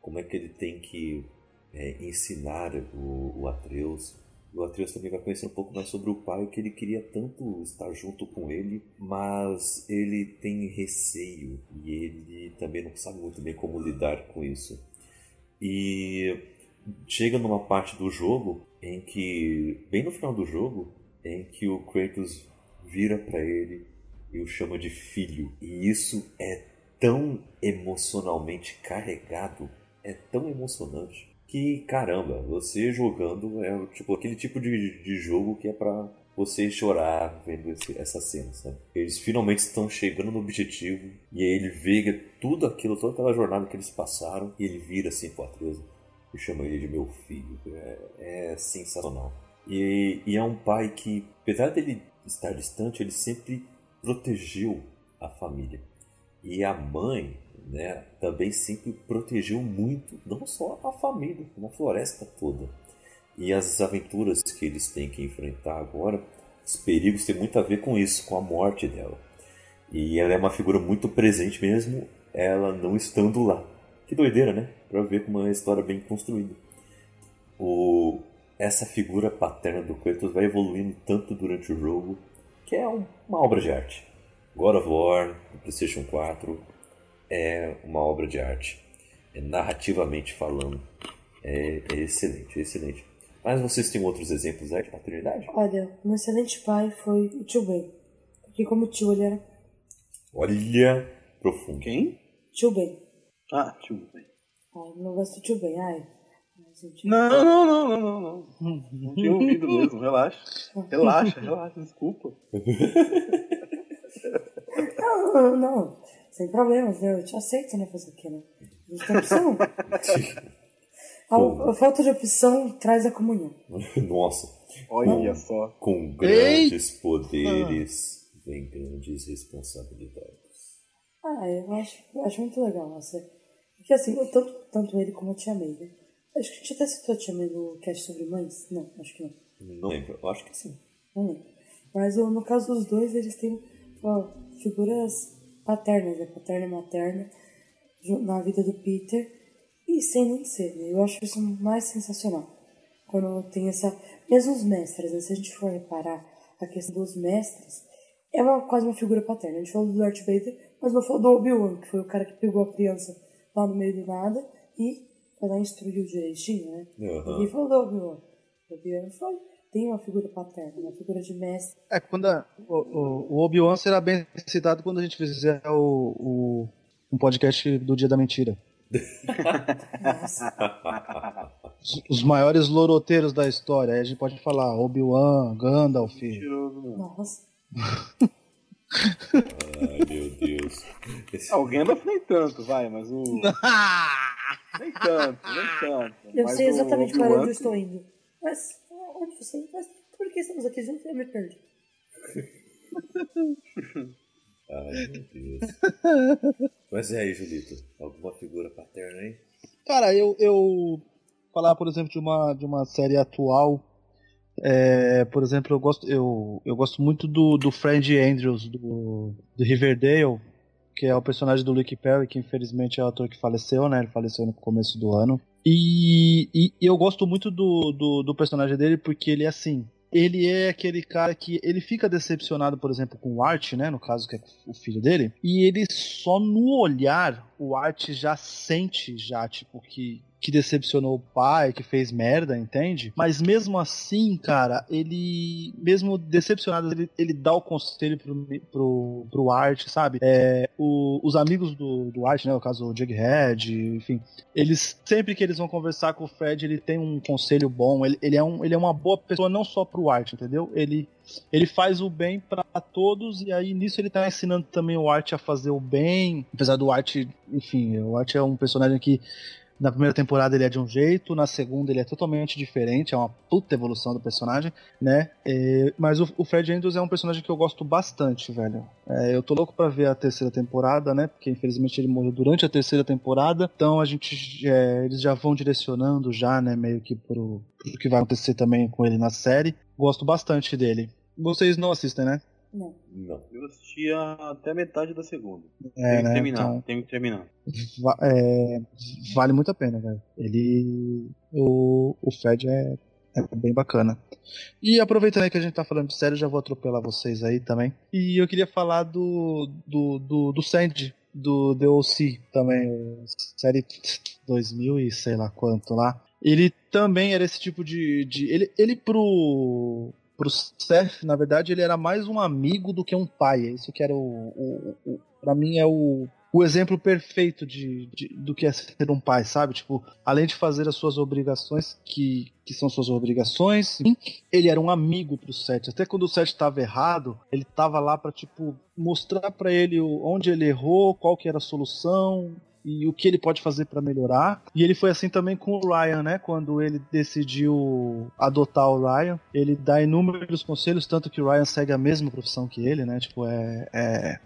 como é que ele tem que é, ensinar o, o Atreus. O Atreus também vai conhecer um pouco mais sobre o pai, que ele queria tanto estar junto com ele, mas ele tem receio e ele também não sabe muito bem como lidar com isso. E chega numa parte do jogo em que, bem no final do jogo, em que o Kratos vira pra ele e o chama de filho. E isso é tão emocionalmente carregado, é tão emocionante que caramba, você jogando é tipo aquele tipo de, de jogo que é pra você chorar vendo esse, essa cena, sabe? Eles finalmente estão chegando no objetivo e aí ele vê tudo aquilo, toda aquela jornada que eles passaram e ele vira assim pro Atreus e chama ele de meu filho. É, é sensacional. E, e é um pai que, apesar dele estar distante, ele sempre protegeu a família. E a mãe, né, também sempre protegeu muito, não só a família, como a floresta toda. E as aventuras que eles têm que enfrentar agora, os perigos têm muito a ver com isso, com a morte dela. E ela é uma figura muito presente mesmo, ela não estando lá. Que doideira, né? Pra ver como é uma história bem construída. O, essa figura paterna do Kratos vai evoluindo tanto durante o jogo, que é um- uma obra de arte. God of War, do PlayStation 4, é uma obra de arte. É, narrativamente falando, é, é excelente, é excelente. Mas vocês têm outros exemplos aí de paternidade? Olha, um excelente pai foi o tio Ben. Porque como tio ele era Olha, profundo. Quem? tio Ben. Ah, tio. Ben. Ai, não gosto do tio Ben, ai. Não, não, não, não, não, não. Não tinha ouvido mesmo, relaxa. Relaxa, relaxa, desculpa. Não, não. Sem problemas, né? Eu te aceito, né? Fazer o quê, né? A gente tem opção. A, a falta de opção traz a comunhão. Nossa, Olha só. com grandes poderes vem grandes responsabilidades. Ah, eu acho, eu acho muito legal. Assim. Porque assim, eu tanto, tanto ele como a Tia May, né? Acho que a gente até citou a Tia May no cast sobre mães. Não, acho que não. Não lembro, eu acho que sim. Não lembro. Mas no caso dos dois, eles têm ó, figuras paternas, né? Paterna e materna, na vida do Peter. E sem nem ser, né? Eu acho isso mais sensacional. Quando tem essa. Mesmo os mestres, né? Se a gente for reparar a questão dos mestres, é uma, quase uma figura paterna. A gente falou do Darth Vader, mas não falou do Obi-Wan, que foi o cara que pegou a criança lá no meio do nada e foi lá e instruiu direitinho, né? Aham. Ninguém falou do Obi-Wan. O Obi-Wan foi. Tem uma figura paterna, uma figura de mestre. É, quando a- o, o, Obi-Wan será bem citado quando a gente fizer o, o- um podcast do Dia da Mentira. Os, os maiores loroteiros da história. Aí a gente pode falar Obi-Wan, Gandalf. Mentiroso, não. Nossa. Ai, meu Deus. Esse- Ah, o Gandalf nem tanto, vai, mas o. nem tanto, nem tanto. Eu Mas sei exatamente para Obi-Wan- onde eu estou indo. Mas indo? Mas por que estamos aqui juntos? Eu me perdi. Ai, meu Deus. Mas e aí, Julito? Alguma figura paterna aí? Cara, eu, eu falar, por exemplo, de uma, de uma série atual. é, por exemplo, eu gosto, eu, eu gosto muito do, do Fred Andrews, do, do Riverdale, que é o personagem do Luke Perry, que infelizmente é o ator que faleceu, né? Ele faleceu no começo do ano. E, e, eu gosto muito do, do, do personagem dele porque ele é assim. ele é aquele cara que ele fica decepcionado, por exemplo, com o Art, né, no caso que é o filho dele, e ele só no olhar o Art já sente já tipo que que decepcionou o pai, que fez merda, entende? Mas mesmo assim, cara, ele, mesmo decepcionado, ele, ele dá o conselho pro, pro, pro Art, sabe? É, o, os amigos do, do Art, né, no caso o Jughead, enfim, eles, sempre que eles vão conversar com o Fred, ele tem um conselho bom, ele, ele, é, um, ele é uma boa pessoa não só pro Art, entendeu? Ele ele faz o bem para todos e aí nisso ele tá ensinando também o Art a fazer o bem, apesar do Art, enfim, o Art é um personagem que na primeira temporada ele é de um jeito, na segunda ele é totalmente diferente, é uma puta evolução do personagem, né? É, mas o, o, Fred Andrews é um personagem que eu gosto bastante, velho. É, eu tô louco para ver a terceira temporada, né? Porque infelizmente ele morreu durante a terceira temporada, então a gente é, eles já vão direcionando já, né? Meio que pro, pro que vai acontecer também com ele na série. Gosto bastante dele. Vocês não assistem, né? Não. Não. Eu assistia até metade da segunda. É, tem que né? terminar, Então, tem que terminar. va- é, vale muito a pena, velho. Ele. O, o Fred é, é bem bacana. E aproveitando aí que a gente tá falando de série, eu já vou atropelar vocês aí também. E eu queria falar do. do, do, do Sandy, do The O.C. também. Série 2000 e sei lá quanto lá. Ele também era esse tipo de. de ele, ele pro. Pro Seth, na verdade, ele era mais um amigo do que um pai. Isso que era o. o, o pra mim é o, o exemplo perfeito de, de- do que é ser um pai, sabe? Tipo, além de fazer as suas obrigações, que, que são suas obrigações, ele era um amigo pro Seth. Até quando o Seth estava errado, ele tava lá pra, tipo, mostrar pra ele onde ele errou, qual que era a solução, e o que ele pode fazer pra melhorar. E ele foi assim também com o Ryan, né? Quando ele decidiu adotar o Ryan, ele dá inúmeros conselhos, tanto que o Ryan segue a mesma profissão que ele, né? Tipo, é, é,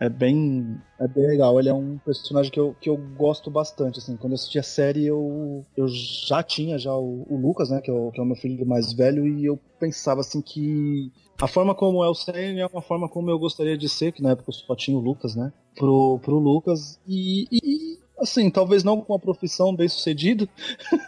é bem é bem legal. Ele é um personagem que eu, que eu gosto bastante, assim. Quando eu assisti a série, eu, eu já tinha já o, o Lucas, né? Que é o, que é o meu filho mais velho, e eu pensava, assim, que a forma como é o Sam é uma forma como eu gostaria de ser, que na época eu só tinha o Lucas, né? Pro, pro Lucas. E, e, assim, talvez não com uma profissão bem sucedido,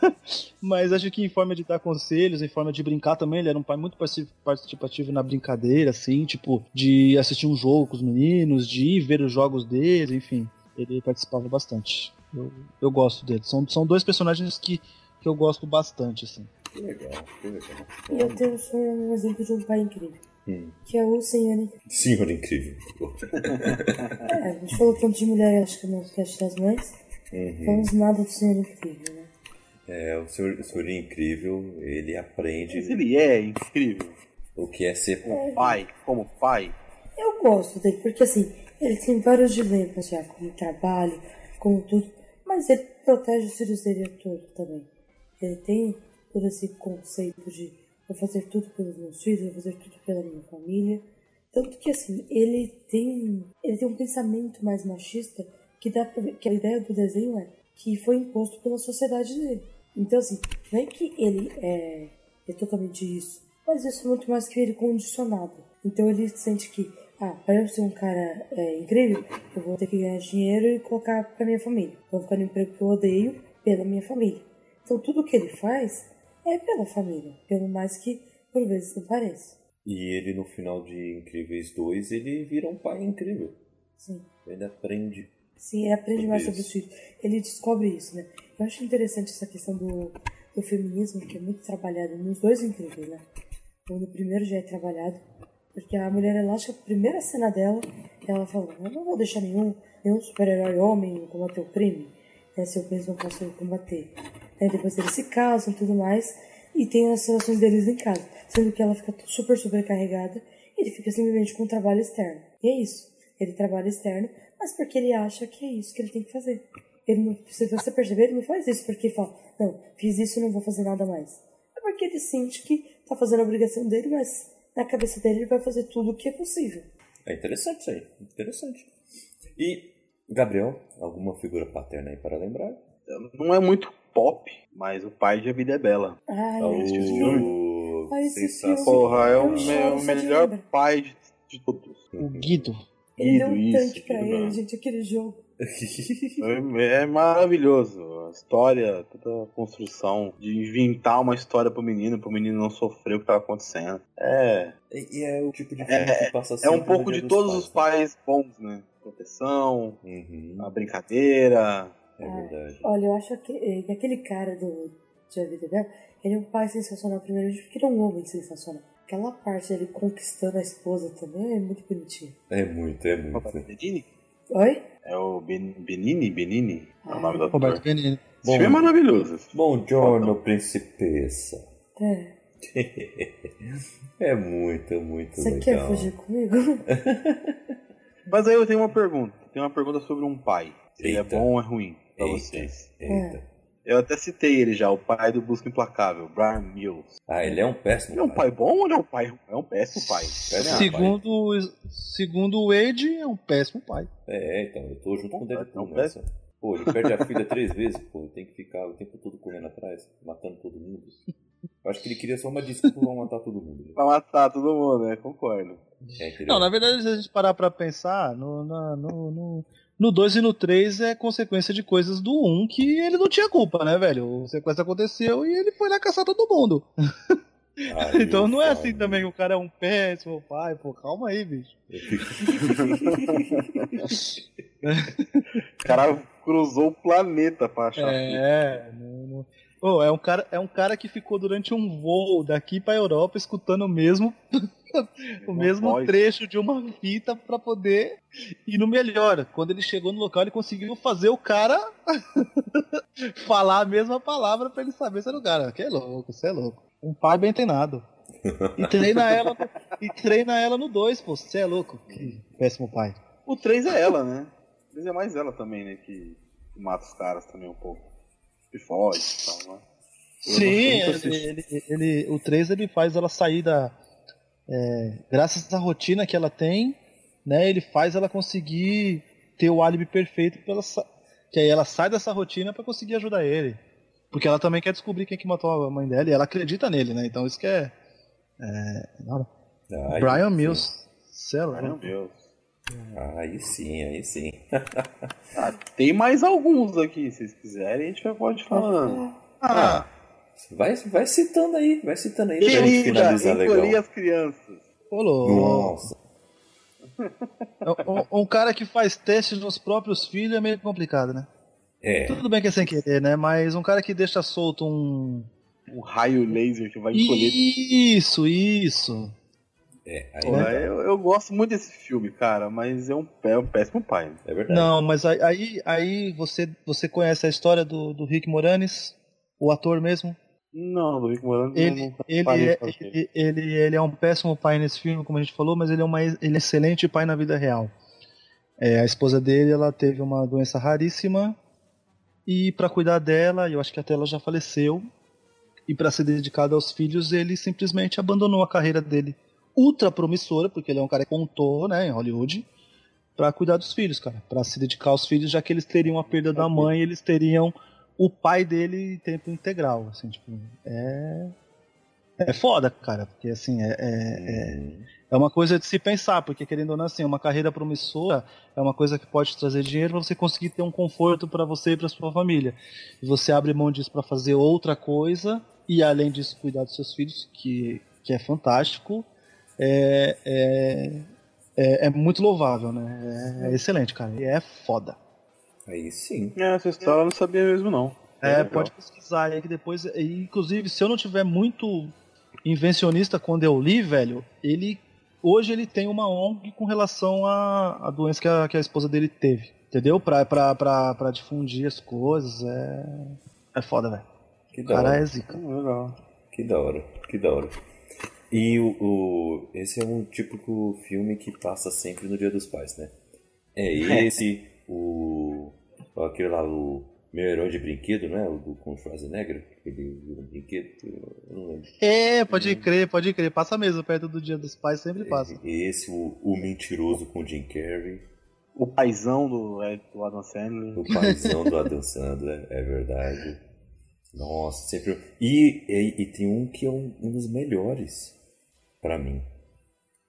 mas acho que em forma de dar conselhos, em forma de brincar também, ele era um pai muito parti- participativo na brincadeira, assim, tipo, de assistir um jogo com os meninos, de ir ver os jogos dele, enfim. Ele participava bastante. Eu, eu gosto dele. São, são dois personagens que, que eu gosto bastante, assim. Que legal, que legal. E eu tenho só um exemplo de um pai incrível. Hum. Que é o Senhor Incrível. Senhor incrível. É, a gente falou tanto de mulher, acho que no cast das mães. Uhum. Nada do Senhor Incrível, né? É, o senhor, o senhor incrível, ele aprende Mas ele é incrível. o que é ser Pai, como pai. Eu gosto dele, porque assim, ele tem vários dilemas já, como trabalho, como tudo, mas ele protege os filhos dele todo também. Ele tem todo esse conceito de vou fazer tudo pelos meus filhos, vou fazer tudo pela minha família. Tanto que assim, ele tem, ele tem um pensamento mais machista que dá que a ideia do desenho é que foi imposto pela sociedade dele. Então assim, não é que ele é, é totalmente isso, mas isso é muito mais que ele condicionado. Então ele sente que, ah, para eu ser um cara é, incrível, eu vou ter que ganhar dinheiro e colocar pra minha família. Vou ficar no emprego que eu odeio pela minha família. Então tudo que ele faz é pela família, pelo mais que por vezes não pareça. E ele no final de Incríveis 2, ele vira um pai incrível. Sim. Ele aprende. Sim, ele aprende mais sobre os filhos. Ele descobre isso, né? Eu acho interessante essa questão do, do feminismo, que é muito trabalhado nos dois incríveis, né? Então, no primeiro já é trabalhado, porque a mulher elástica, a primeira cena dela, ela fala, eu não vou deixar nenhum, nenhum super-herói homem combater o crime, né, se eu mesmo não posso combater. Aí depois eles se casam e tudo mais, e tem as relações deles em casa, sendo que ela fica super sobrecarregada, e ele fica simplesmente com um trabalho externo. E é isso. Ele trabalha externo, mas porque ele acha que é isso que ele tem que fazer. Ele não, se você perceber, ele não faz isso porque ele fala, não, fiz isso e não vou fazer nada mais. É porque ele sente que tá fazendo a obrigação dele, mas na cabeça dele ele vai fazer tudo o que é possível. É interessante isso aí. Interessante. E, Gabriel, alguma figura paterna aí para lembrar? Não é muito pop, mas o pai de A Vida é Bela. Ai, Oh, esse filme. Ai, esse sensacional. Porra, é o, de melhor pai de, de todos. O Guido. Ele deu um tanque pra ele, gente, aquele jogo. É, é maravilhoso. a história, toda a construção de inventar uma história pro menino, pro menino não sofrer o que tava acontecendo. É. E, e é o tipo de filme É, que passa É um pouco de dos todos os pais bons, né? Proteção, né? Uhum, a brincadeira. é verdade. Olha, eu acho que, que aquele cara do Bela, ele é um pai sensacional primeiro, porque ele é um homem sensacional. Aquela parte dele conquistando a esposa também é muito bonitinha. É muito, é Roberto muito. Benini? Oi? É o ben, Benini? Benini? É o nome do ator. Roberto Benini. Esse filme é maravilhoso. Bom giorno, principessa. É. É muito, muito Você legal. quer fugir comigo? Mas aí eu tenho uma pergunta. Tenho uma pergunta sobre um pai. Se ele é bom ou é ruim pra Eita, vocês. eita. Eu até citei ele já, o pai do Busca Implacável, Brian Mills. Ah, ele é um péssimo Ele é um pai bom ou ele é um pai? É um péssimo pai. Péssimo. Segundo, segundo o Wade, é um péssimo pai. É, então, eu tô junto com o Deadpool Não, nessa. Pô, ele perde a filha três vezes, pô, ele tem que ficar o tempo todo correndo atrás, matando todo mundo. Eu acho que ele queria só uma desculpa pra matar todo mundo. Pra matar todo mundo, né? Concordo. É, Não, na verdade, se a gente parar pra pensar, no 2 no, no, no dois e no 3 é consequência de coisas do 1 um que ele não tinha culpa, né, velho? O sequestro aconteceu e ele foi lá caçar todo mundo. Aí então não é assim também, o cara é um péssimo pai, pô, calma aí, bicho. O cara cruzou o planeta pra achar. É, não, não- Pô, é um cara, é um cara que ficou durante um voo daqui pra Europa escutando o mesmo o Uma mesmo voz. trecho de uma fita pra poder ir no melhor. Quando ele chegou no local, ele conseguiu fazer o cara falar a mesma palavra pra ele saber se era o cara. Que é louco, você é louco. Um pai bem treinado. E treina ela, e treina ela no 2, pô. Você é louco. Que péssimo pai. O 3 é ela, né? O 3 é mais ela também, né? Que, que mata os caras também um pouco. Que foge e tal, né? Sim, ele, ele- ele- o 3 ele faz ela sair da. é, graças à rotina que ela tem, né? Ele faz ela conseguir ter o álibi perfeito pra ela sa- que aí ela sai dessa rotina pra conseguir ajudar ele. Porque ela também quer descobrir quem que matou a mãe dela e ela acredita nele, né? Então isso que é. é, nada. Aí Brian. Mills. Sei lá. Meu Deus. Aí sim, aí sim. Ah, tem mais alguns aqui, se vocês quiserem, a gente já pode falando. Ah, Vai, vai citando aí, vai citando aí. querida, encolhi as crianças. Ô, louco. Nossa. Um, um cara que faz testes nos próprios filhos é meio complicado, né? É, Tudo bem que é sem querer, né? Mas um cara que deixa solto um. Um raio laser que vai encolher. Isso, isso. É, aí, Pô, eu, eu gosto muito desse filme, cara, mas é um, é um péssimo pai. é verdade. Não, mas aí, aí, você, você conhece a história do, do Rick Moranis, o ator mesmo? Não, do Rick Moranis Ele, não ele, é, ele, ele, ele é um péssimo pai nesse filme, como a gente falou, mas ele é, uma, ele é um excelente pai na vida real. É, a esposa dele ela teve uma doença raríssima e para cuidar dela, eu acho que até ela já faleceu, e para ser dedicado aos filhos, ele simplesmente abandonou a carreira dele ultra promissora, porque ele é um cara que contou, né, em Hollywood, para cuidar dos filhos, cara, para se dedicar aos filhos, já que eles teriam a perda da mãe, eles teriam o pai dele em tempo integral, assim, tipo, é é foda, cara, porque assim, é, é, Hum, é uma coisa de se pensar, porque querendo ou não, assim, uma carreira promissora é uma coisa que pode trazer dinheiro pra você conseguir ter um conforto pra você e pra sua família. E você abre mão disso pra fazer outra coisa e além disso cuidar dos seus filhos, que, que é fantástico, é, é, é, é muito louvável, né? É, é excelente, cara. E é foda. aí sim. É, essa história eu não sabia mesmo, não. É, legal. pode pesquisar aí que depois. Inclusive, se eu não tiver muito invencionista quando eu li, velho, ele. Hoje ele tem uma ONG com relação à, à doença que a, que a esposa dele teve. Entendeu? Pra, pra, pra, pra difundir as coisas. É. É foda, velho. Que da cara hora. é zica. Legal. Que da hora, que da hora. E o, o- esse é um típico filme que passa sempre no Dia dos Pais, né? É esse, o. aquele lá, o Meu Herói de Brinquedo, né? O do com o Schwarzenegger, ele vira um brinquedo, eu não lembro. É, pode crer, pode crer. Passa mesmo perto do dia dos pais, sempre passa. Esse, o, o Mentiroso com o Jim Carrey, O paizão do, é, do Adam Sandler. o paizão do Adam Sandler, é verdade. Nossa, sempre. E, e, e tem um que é um, um dos melhores pra mim: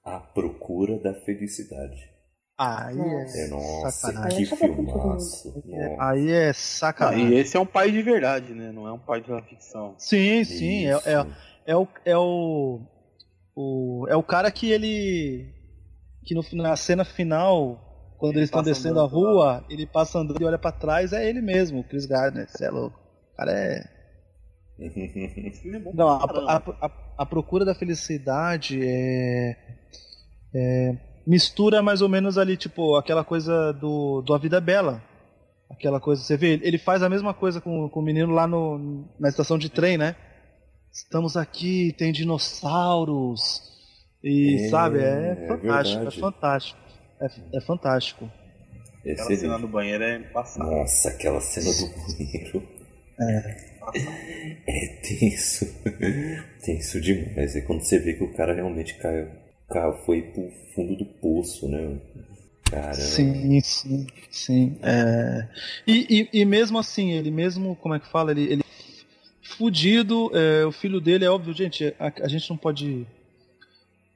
A Procura da Felicidade. Aí é, É, nossa, sacanagem. que filmaço. É, Nossa. Aí é Ah, sacanagem. e esse é um pai de verdade, né? Não é um pai da ficção. Sim, sim. É, é, é o. É o, o. É o cara que ele. Que no, na cena final, quando Ele eles estão descendo a rua, ele passa andando e olha pra trás, é ele mesmo, o Chris Gardner. Você é louco. O cara é. Esse é Não, a, a, a, a procura da felicidade é, é, mistura mais ou menos ali, tipo, aquela coisa do, do A Vida é Bela. Aquela coisa, você vê, ele faz a mesma coisa com, com o menino lá no, na estação de trem, né? Estamos aqui, tem dinossauros. E É, sabe, é é fantástico, é verdade. fantástico. É, é fantástico. Aquela Excelente. cena do banheiro é passada. Nossa, aquela cena do banheiro. É tenso. tenso demais. É quando você vê que o cara realmente caiu. Cara foi pro fundo do poço, né? Caramba. Sim, sim, sim. É... E, e, e mesmo assim, ele mesmo, como é que fala, ele, ele fudido, é, o filho dele, é óbvio, gente, a, a gente não pode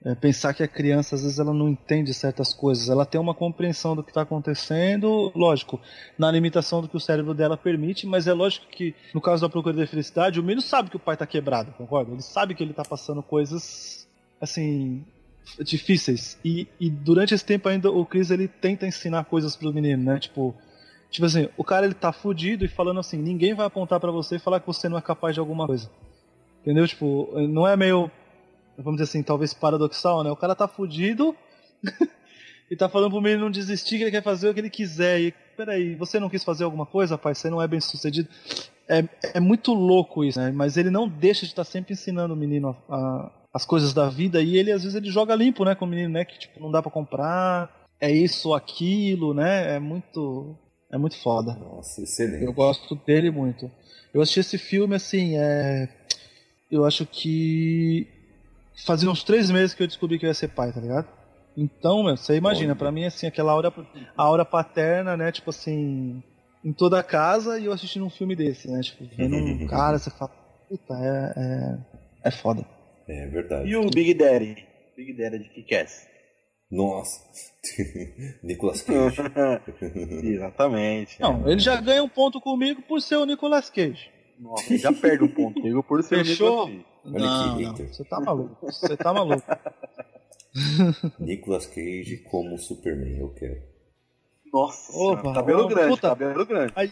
é, pensar que a criança, às vezes, ela não entende certas coisas, ela tem uma compreensão do que está acontecendo, lógico, na limitação do que o cérebro dela permite, mas é lógico que, no caso da procura da felicidade, o menino sabe que o pai está quebrado, concorda? Ele sabe que ele está passando coisas, assim, difíceis. E, e durante esse tempo ainda o Chris ele tenta ensinar coisas pro menino, né? Tipo, tipo assim, o cara ele tá fudido e falando assim, ninguém vai apontar pra você e falar que você não é capaz de alguma coisa. Entendeu? Tipo, não é meio vamos dizer assim, talvez paradoxal, né? O cara tá fudido e tá falando pro menino não desistir, que ele quer fazer o que ele quiser. E peraí, você não quis fazer alguma coisa, rapaz? Você não é bem sucedido. É, é muito louco isso, né? Mas ele não deixa de estar sempre ensinando o menino a, a, as coisas da vida e ele às vezes ele joga limpo, né, com o menino, né, que tipo não dá para comprar, é isso ou aquilo, né? É muito é muito foda. Nossa, excelente. Eu gosto dele muito. Eu assisti esse filme assim, é eu acho que fazia uns três meses que eu descobri que eu ia ser pai, tá ligado? Então, meu, você imagina, pra mim assim, aquela hora a hora paterna, né, tipo assim, em toda a casa e eu assistindo um filme desse, né? Tipo, vendo um cara, você fala, puta, é, é, é foda. É verdade. E o Big Daddy? Big Daddy de Kick-Ass. Nossa. Nicolas Cage. Exatamente. Não, ele já ganha um ponto comigo por ser o Nicolas Cage. Nossa, ele já perde um ponto comigo por ser o Fechou? Olha não, que não, hater. você tá maluco. Você tá maluco. Nicolas Cage como Superman, eu quero. Nossa, Opa, cabelo grande, puta. cabelo grande. Aí,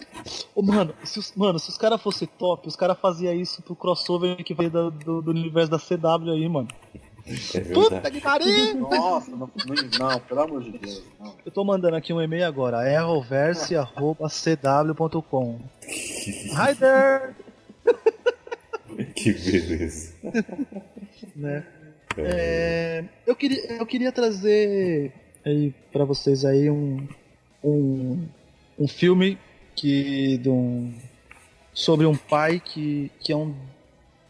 ô, mano, se os, mano, se os caras fossem top, os caras faziam isso pro crossover que veio da- do, do universo da CW aí, mano. É Puta que pariu! Nossa, não, não, não, pelo amor de Deus. Não. Eu tô mandando aqui um e-mail agora, erroverse.cw.com. Hi there! Que beleza. Né? É, eu, queria, eu queria trazer aí para vocês aí um, um, um filme que de um, sobre um pai que, que é, um,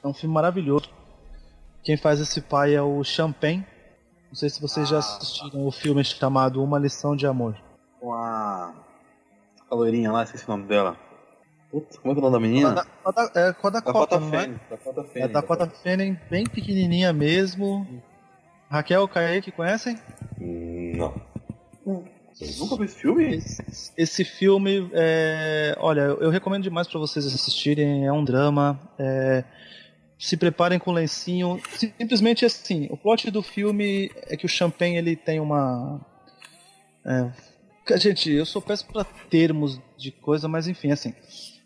é um filme maravilhoso. Quem faz esse pai é o Champagne. Não sei se vocês já Ah. assistiram o filme chamado Uma Lição de Amor. Com a. A loirinha lá, esqueci o nome dela. Putz, como é que é o nome da menina? Da- da- É com a Dakota, Dakota não é? Dakota É Fanning. a Dakota Fanning, bem pequenininha mesmo. Raquel, Kaique, conhecem? Não. Não. Nunca vi esse filme? Esse, esse filme, é, olha, eu, recomendo demais para vocês assistirem. É um drama. é, se preparem com lencinho. Simplesmente assim, o plot do filme é que o Champagne ele tem uma. É, gente, eu sou péssimo para termos de coisa, mas enfim, assim,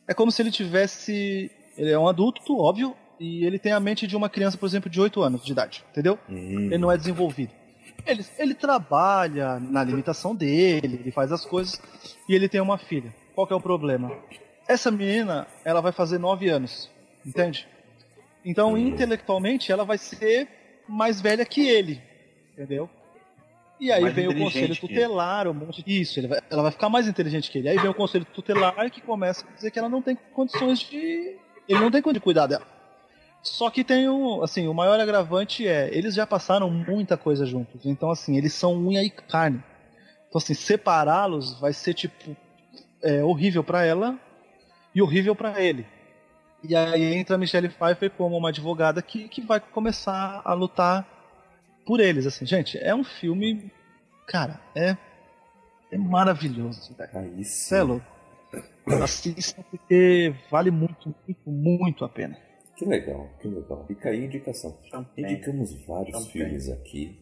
é como se ele tivesse, ele é um adulto, óbvio, e ele tem a mente de uma criança, por exemplo, de 8 anos de idade, entendeu? Hum, ele não é desenvolvido. Ele, ele trabalha na limitação dele, ele faz as coisas e ele tem uma filha. Qual que é o problema? Essa menina, ela vai fazer 9 anos, entende? Então, Hum. intelectualmente, ela vai ser mais velha que ele, entendeu? E aí Mais vem o conselho tutelar, um monte Isso, ele vai- ela vai ficar mais inteligente que ele. Aí vem o conselho tutelar que começa a dizer que ela não tem condições de. Ele não tem condições de cuidar dela. Só que tem um, assim, o maior agravante é, eles já passaram muita coisa juntos. Então, assim, eles são unha e carne. Então, assim, separá-los vai ser, tipo, é, horrível pra ela e horrível pra ele. E aí entra a Michelle Pfeiffer como uma advogada que, que vai começar a lutar por eles, assim. Gente, é um filme, cara, é é maravilhoso. velho. Aí sim. É louco. Assista porque vale muito, muito, muito a pena. Que legal, que legal. Fica aí a indicação. Indicamos vários filmes aqui.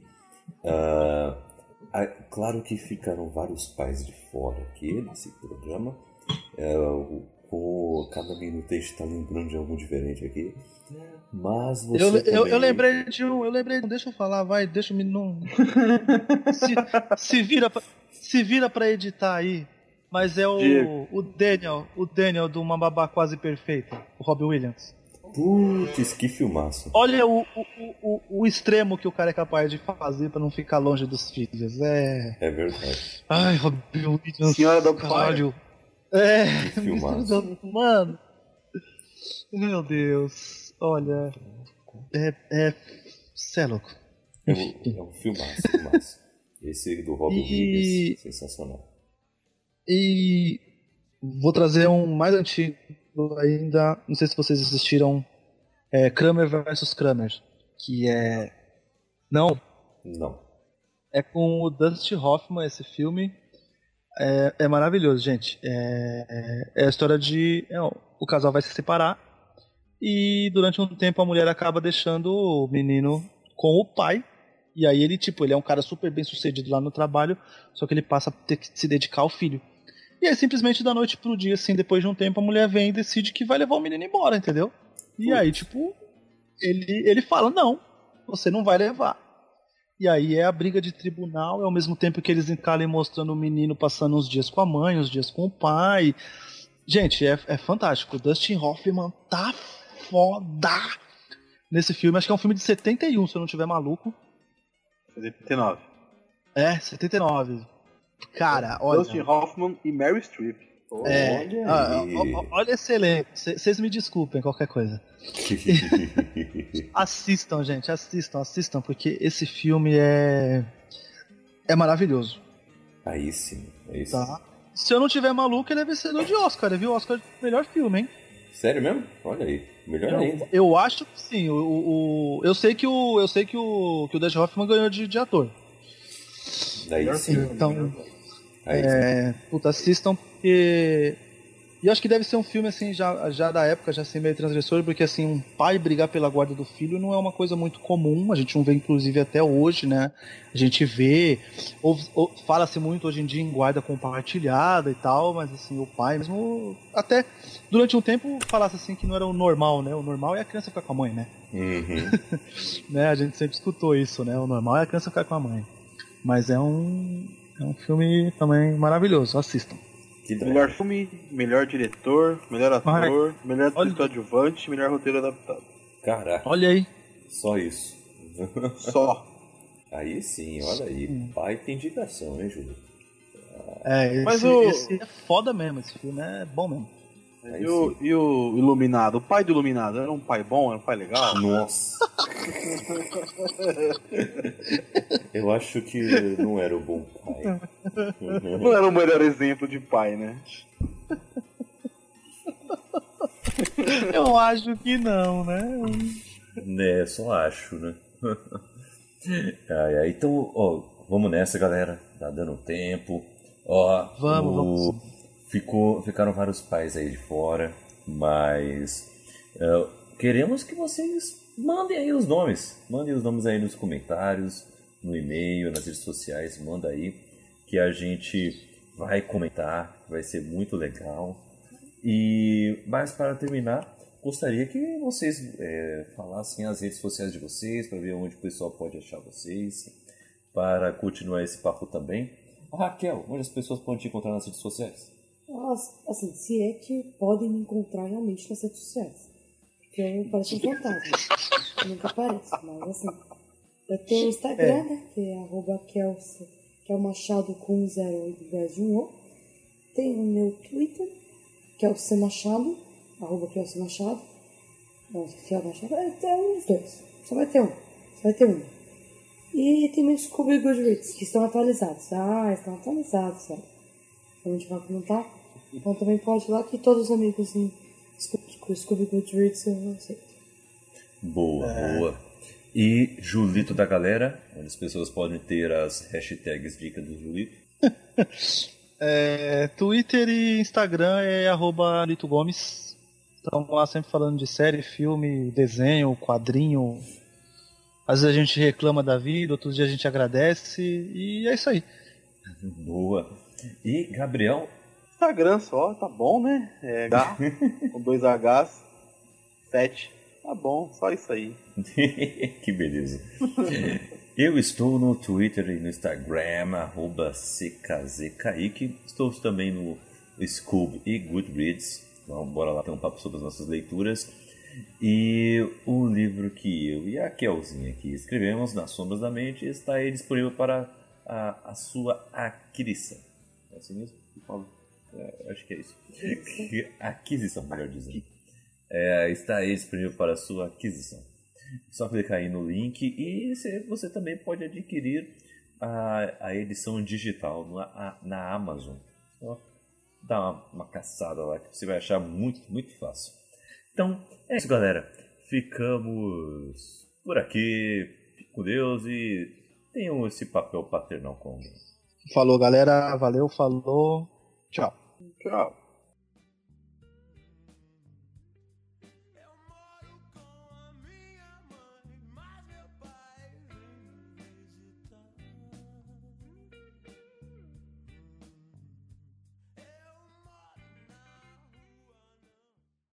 Ah, ah, claro que ficaram vários pais de fora aqui nesse programa. É, o- com cada minuto a gente tá lembrando de algo diferente aqui. Mas você. Eu, eu, também- eu lembrei de um, eu lembrei de um, deixa eu falar, vai, deixa eu me não. se, se vira pra, se vira pra editar aí. Mas é o, Diego. o Daniel, o Daniel do Uma Babá Quase Perfeita, o Robin Williams. Putz, que filmaço. Olha o, o, o, o extremo que o cara é capaz de fazer pra não ficar longe dos filhos. É. É verdade. Ai, Robin Williams. Senhora do caralho. É. Que filmaço. Mano. Meu Deus. Olha. É. É. Cê é louco. É um, é um filmaço, filmaço. Esse do Robin E- Williams, sensacional. E vou trazer um mais antigo ainda. Não sei se vocês assistiram. É Kramer vs Kramer. Que é. Não, Não. é com o Dustin Hoffman esse filme. É, é maravilhoso, gente. É, é- é a história de. é, o casal vai se separar. E durante um tempo a mulher acaba deixando o menino com o pai. E aí ele, tipo, ele é um cara super bem sucedido lá no trabalho, só que ele passa a ter que se dedicar ao filho. E aí, simplesmente da noite pro dia, assim, depois de um tempo, a mulher vem e decide que vai levar o menino embora, entendeu? E aí, tipo, ele, ele fala, não, você não vai levar. E aí é a briga de tribunal, ao mesmo tempo que eles encalem mostrando o menino passando uns dias com a mãe, uns dias com o pai. Gente, é, é fantástico. O Dustin Hoffman tá foda nesse filme. Acho que é um filme de 71, se eu não tiver maluco. 79. É, 79. Cara, olha. Dustin Hoffman e Mary Streep. Pô, É, Olha olha esse elenco. Vocês me desculpem qualquer coisa. Assistam, gente, assistam, assistam, porque esse filme é. É maravilhoso, aí sim, aí sim. tá? Se eu não tiver maluco, ele é vencedor de Oscar, viu? Oscar de melhor filme, hein? Sério mesmo? Olha aí. Melhor ainda. Eu, eu acho que sim. O, o- eu sei que o. Eu sei que o. que o Dustin Hoffman ganhou de, de ator. Daí sim. Então-. É, puta, assistam porque. E eu acho que deve ser um filme assim, já, já da época, já assim, meio transgressor, porque assim, um pai brigar pela guarda do filho não é uma coisa muito comum, a gente não vê, inclusive, até hoje, né? A gente vê, ou, ou- fala-se muito hoje em dia em guarda compartilhada e tal, mas assim, o pai mesmo. Até durante um tempo falasse assim que não era o normal, né? O normal é a criança ficar com a mãe, né? Uhum. né? A gente sempre escutou isso, né? O normal é a criança ficar com a mãe. Mas é um. É um filme também maravilhoso, assistam. Melhor filme, melhor diretor, melhor ator, melhor Olha- atriz coadjuvante, melhor roteiro adaptado. Caraca, Olha aí. só isso. Só. Aí sim, olha aí. Hum. Pai tem indicação, hein, Júlio? É, esse, Mas o- esse é foda mesmo, esse filme é bom mesmo. E o, e o Iluminado? O pai do Iluminado era um pai bom? Era um pai legal? Nossa. Eu acho que não era o bom pai. Não era o melhor exemplo de pai, né? Eu acho que não, né? Né, só acho, né? ai, ai, então, ó, vamos nessa, galera. Tá dando tempo. Ó, Vamos, o- vamos Ficou, ficaram vários pais aí de fora, mas é, queremos que vocês mandem aí os nomes. Mandem os nomes aí nos comentários, no e-mail, nas redes sociais. Manda aí que a gente vai comentar. Vai ser muito legal. E mas para terminar, gostaria que vocês é, falassem as redes sociais de vocês para ver onde o pessoal pode achar vocês, para continuar esse papo também. Raquel, onde as pessoas podem te encontrar nas redes sociais? Assim, se é que podem me encontrar realmente nas redes sociais. Porque eu pareço um fantasma. Eu nunca apareço, mas assim. Eu tenho o Instagram, né? Que é arroba Kelsa, que é o Machado com um zero ao invés de um O. Tem o meu Twitter, que é o C Machado, arroba Kelsa Machado. Não, se é o Machado, é, é um dos dois. Só vai ter um. Só vai ter um. E tem meus Scooby Goodreads, que estão atualizados. Ah, estão atualizados, sério. A gente vai comentar. Então também pode ir lá que todos os amigos em Scooby- Goodreads eu aceito. Boa, boa. E Julito da galera, onde as pessoas podem ter as hashtags dicas do Julito. é, Twitter e Instagram é arroba Lito Gomes. Estamos lá sempre falando de série, filme, desenho, quadrinho. Às vezes a gente reclama da vida, outros dias a gente agradece. E é isso aí. Boa. E Gabriel? Instagram só, tá bom, né? É H, com dois Hs, 7. Tá bom, só isso aí. que beleza. Eu estou no Twitter e no Instagram, arroba CKZKaique. Estou também no Scoob e Goodreads. Então, bora lá ter um papo sobre as nossas leituras. E o livro que eu e a Kelzinha aqui escrevemos, Nas Sombras da Mente, está aí disponível para a, a sua aquisição. É assim mesmo? É, acho que é isso. aquisição, melhor dizendo. É, está aí disponível para sua aquisição. Só clicar aí no link e você também pode adquirir a, a edição digital na, na Amazon. Só dá uma, uma caçada lá que você vai achar muito, muito fácil. Então, é isso, galera. Ficamos por aqui. Fique com Deus e tenham esse papel paternal com alguém. Falou, galera. Valeu, falou. Tchau. Tchau.